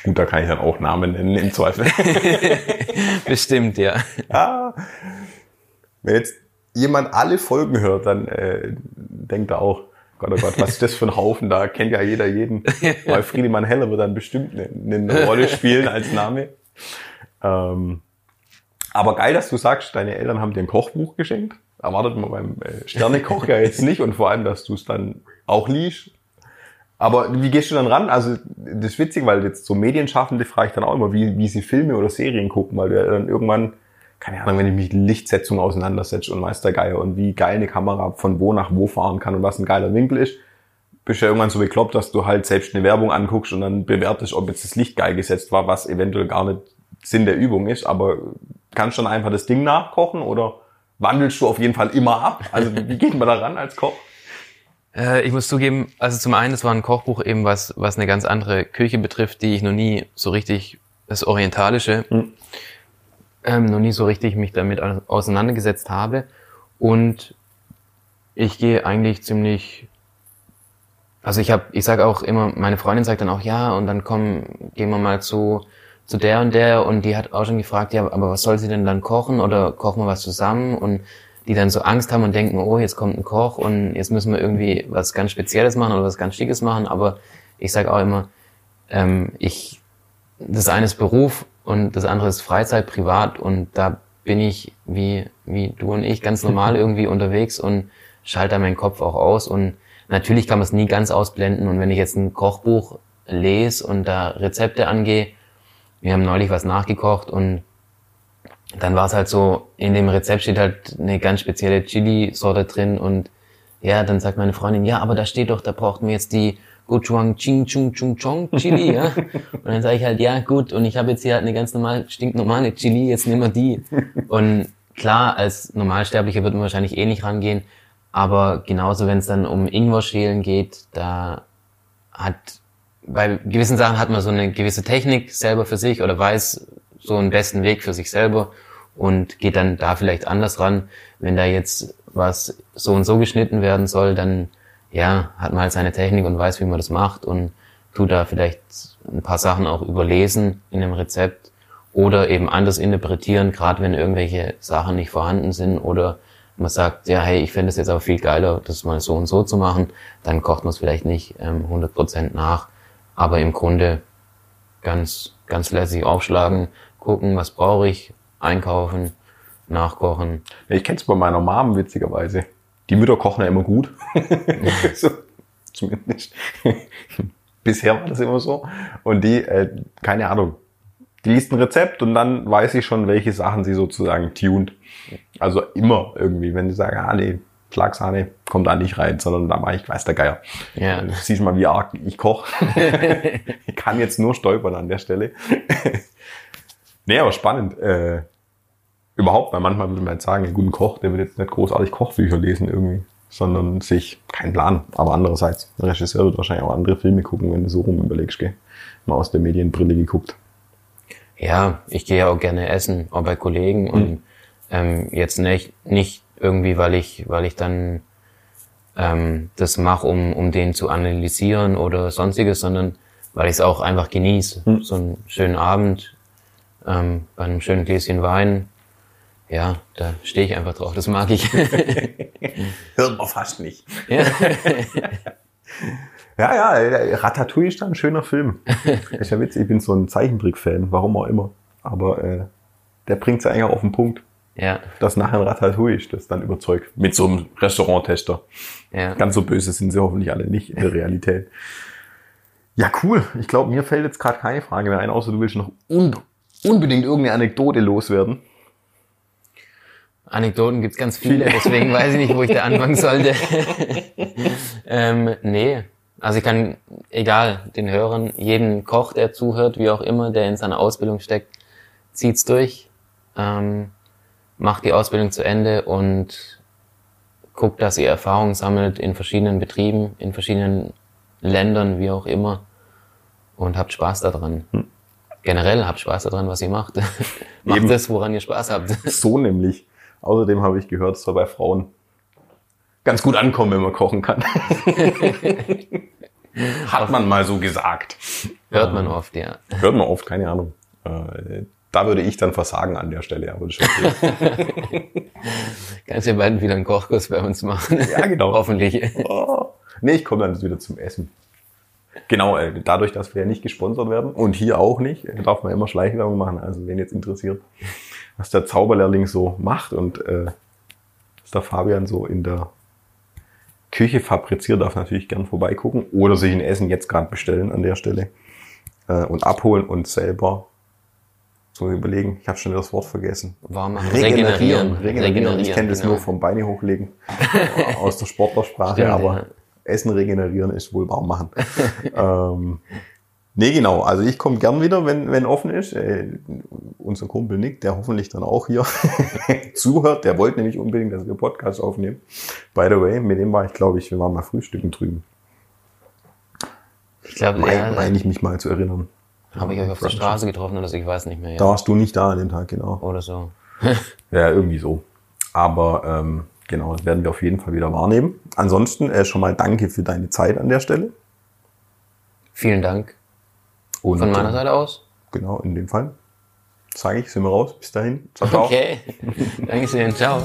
Gut, da kann ich dann auch Namen nennen im Zweifel. Bestimmt, ja. ja. Wenn jetzt jemand alle Folgen hört, dann äh, denkt er auch, Gott, oh Gott, was ist das für ein Haufen? Da kennt ja jeder jeden. Weil Friedemann Heller wird dann bestimmt eine, eine Rolle spielen als Name. Ähm, aber geil, dass du sagst, deine Eltern haben dir ein Kochbuch geschenkt. Erwartet man beim äh, Sternekoch ja jetzt nicht und vor allem, dass du es dann auch liest. Aber wie gehst du dann ran? Also das ist witzig, weil jetzt so Medienschaffende frage ich dann auch immer, wie, wie sie Filme oder Serien gucken, weil du dann irgendwann, keine Ahnung, wenn ich mich mit Lichtsetzung auseinandersetze und Meistergeier und wie geil eine Kamera von wo nach wo fahren kann und was ein geiler Winkel ist, bist du ja irgendwann so bekloppt, dass du halt selbst eine Werbung anguckst und dann bewertest, ob jetzt das Licht geil gesetzt war, was eventuell gar nicht Sinn der Übung ist. Aber kannst du dann einfach das Ding nachkochen oder wandelst du auf jeden Fall immer ab? Also wie geht man da ran als Koch? Äh, ich muss zugeben, also zum einen, es war ein Kochbuch eben, was, was eine ganz andere Küche betrifft, die ich noch nie so richtig, das Orientalische, mhm. ähm, noch nie so richtig mich damit auseinandergesetzt habe. Und ich gehe eigentlich ziemlich, also ich habe, ich sage auch immer, meine Freundin sagt dann auch ja und dann kommen, gehen wir mal zu zu der und der und die hat auch schon gefragt, ja, aber was soll sie denn dann kochen oder kochen wir was zusammen? Und die dann so Angst haben und denken, oh, jetzt kommt ein Koch und jetzt müssen wir irgendwie was ganz Spezielles machen oder was ganz Schickes machen. Aber ich sage auch immer, ähm, ich, das eine ist Beruf und das andere ist Freizeit, privat und da bin ich wie, wie du und ich ganz normal irgendwie unterwegs und schalte da meinen Kopf auch aus. Und natürlich kann man es nie ganz ausblenden. Und wenn ich jetzt ein Kochbuch lese und da Rezepte angehe, wir haben neulich was nachgekocht und dann war es halt so, in dem Rezept steht halt eine ganz spezielle Chili-Sorte drin und ja, dann sagt meine Freundin, ja, aber da steht doch, da braucht man jetzt die Gochuang Ching Chung Chung Chong Chili, ja. Und dann sage ich halt, ja, gut, und ich habe jetzt hier halt eine ganz normale, stinknormale Chili, jetzt nehmen wir die. Und klar, als Normalsterblicher wird man wahrscheinlich eh nicht rangehen, aber genauso, wenn es dann um Ingwer-Schälen geht, da hat, bei gewissen Sachen hat man so eine gewisse Technik selber für sich oder weiß so einen besten Weg für sich selber und geht dann da vielleicht anders ran. Wenn da jetzt was so und so geschnitten werden soll, dann ja, hat man halt seine Technik und weiß, wie man das macht und tut da vielleicht ein paar Sachen auch überlesen in dem Rezept oder eben anders interpretieren, gerade wenn irgendwelche Sachen nicht vorhanden sind oder man sagt, ja, hey, ich finde es jetzt aber viel geiler, das mal so und so zu machen, dann kocht man es vielleicht nicht ähm, 100% nach, aber im Grunde ganz, ganz lässig aufschlagen, gucken, was brauche ich, einkaufen, nachkochen. Ich kenne es bei meiner Mom witzigerweise. Die Mütter kochen ja immer gut. so, zumindest. Bisher war das immer so. Und die, äh, keine Ahnung, die liest ein Rezept und dann weiß ich schon, welche Sachen sie sozusagen tuned. Also immer irgendwie, wenn sie sagen, ah nee, Schlagsahne kommt da nicht rein, sondern da mache ich weiß der Geier. Ja. Du siehst mal, wie arg ich koche. ich kann jetzt nur stolpern an der Stelle. Nee, aber spannend. Äh, überhaupt, weil manchmal würde man jetzt sagen, ein guter Koch, der wird jetzt nicht großartig Kochbücher lesen irgendwie, sondern sich, kein Plan. Aber andererseits, ein Regisseur wird wahrscheinlich auch andere Filme gucken, wenn du so rum überlegst, gell? Mal aus der Medienbrille geguckt. Ja, ich gehe ja auch gerne essen, auch bei Kollegen und ähm, jetzt nicht, nicht irgendwie, weil ich, weil ich dann ähm, das mache, um, um den zu analysieren oder sonstiges, sondern weil ich es auch einfach genieße. Mhm. So einen schönen Abend ähm, bei einem schönen Gläschen Wein Ja, da stehe ich einfach drauf. Das mag ich. Hört man fast nicht. ja. Ja, ja, Ratatouille ist da ein schöner Film. ist ja witzig, ich bin so ein Zeichentrick-Fan, warum auch immer. Aber äh, der bringt es eigentlich auch auf den Punkt, ja, dass nachher ein Ratatouille ist, das dann überzeugt. Mit so einem Restauranttester. ja. Ganz so böse sind sie hoffentlich alle nicht in der Realität. Ja, cool. Ich glaube, mir fällt jetzt gerade keine Frage mehr ein, außer du willst noch un unbedingt irgendeine Anekdote loswerden. Anekdoten gibt's ganz viele, deswegen weiß ich nicht, wo ich da anfangen sollte. ähm, nee, also ich kann, egal, den Hörern, jeden Koch, der zuhört, wie auch immer, der in seiner Ausbildung steckt, zieht's durch, ähm, macht die Ausbildung zu Ende und guckt, dass ihr Erfahrung sammelt in verschiedenen Betrieben, in verschiedenen Ländern, wie auch immer, und habt Spaß daran. Generell habt Spaß daran, was ihr macht. macht Eben. das, woran ihr Spaß habt. So nämlich. Außerdem habe ich gehört, es soll bei Frauen ganz gut ankommen, wenn man kochen kann. Hat man mal so gesagt. Hört man oft, ja. Hört man oft, keine Ahnung. Da würde ich dann versagen an der Stelle, aber das. Kannst du bald wieder einen Kochkurs bei uns machen? Ja, genau. Hoffentlich. Oh. Nee, ich komme dann wieder zum Essen. Genau, äh, dadurch, dass wir ja nicht gesponsert werden und hier auch nicht, äh, darf man immer Schleichwerbung machen. Also wen jetzt interessiert, was der Zauberlehrling so macht und äh, was der Fabian so in der Küche fabriziert, darf natürlich gern vorbeigucken oder sich ein Essen jetzt gerade bestellen an der Stelle äh, und abholen und selber so überlegen. Ich habe schon wieder das Wort vergessen. Warm machen. Regenerieren. Regenerieren. Regenerieren. Ich kenne das genau. nur vom Beine hochlegen aus der Sportlersprache, Stimmt, aber ja. Essen regenerieren ist wohl warm machen. ähm, nee, genau. Also ich komme gern wieder, wenn, wenn offen ist. Äh, unser Kumpel Nick, der hoffentlich dann auch hier zuhört, der wollte nämlich unbedingt, dass wir Podcast aufnehmen. By the way, mit dem war ich, glaube ich, wir waren mal frühstücken drüben. Ich glaube, Meine ja, mein ich mich mal zu erinnern. Habe ich euch auf der Straße getroffen oder so, ich weiß nicht mehr. Ja. Da warst du nicht da an dem Tag, genau. Oder so. Ja, irgendwie so. Aber ähm, genau, das werden wir auf jeden Fall wieder wahrnehmen. Ansonsten äh, schon mal danke für deine Zeit an der Stelle. Vielen Dank Und, von meiner äh, Seite aus. Genau, in dem Fall. Sage ich, sind wir raus. Bis dahin. Ciao, ciao. Okay. Dankeschön. Ciao.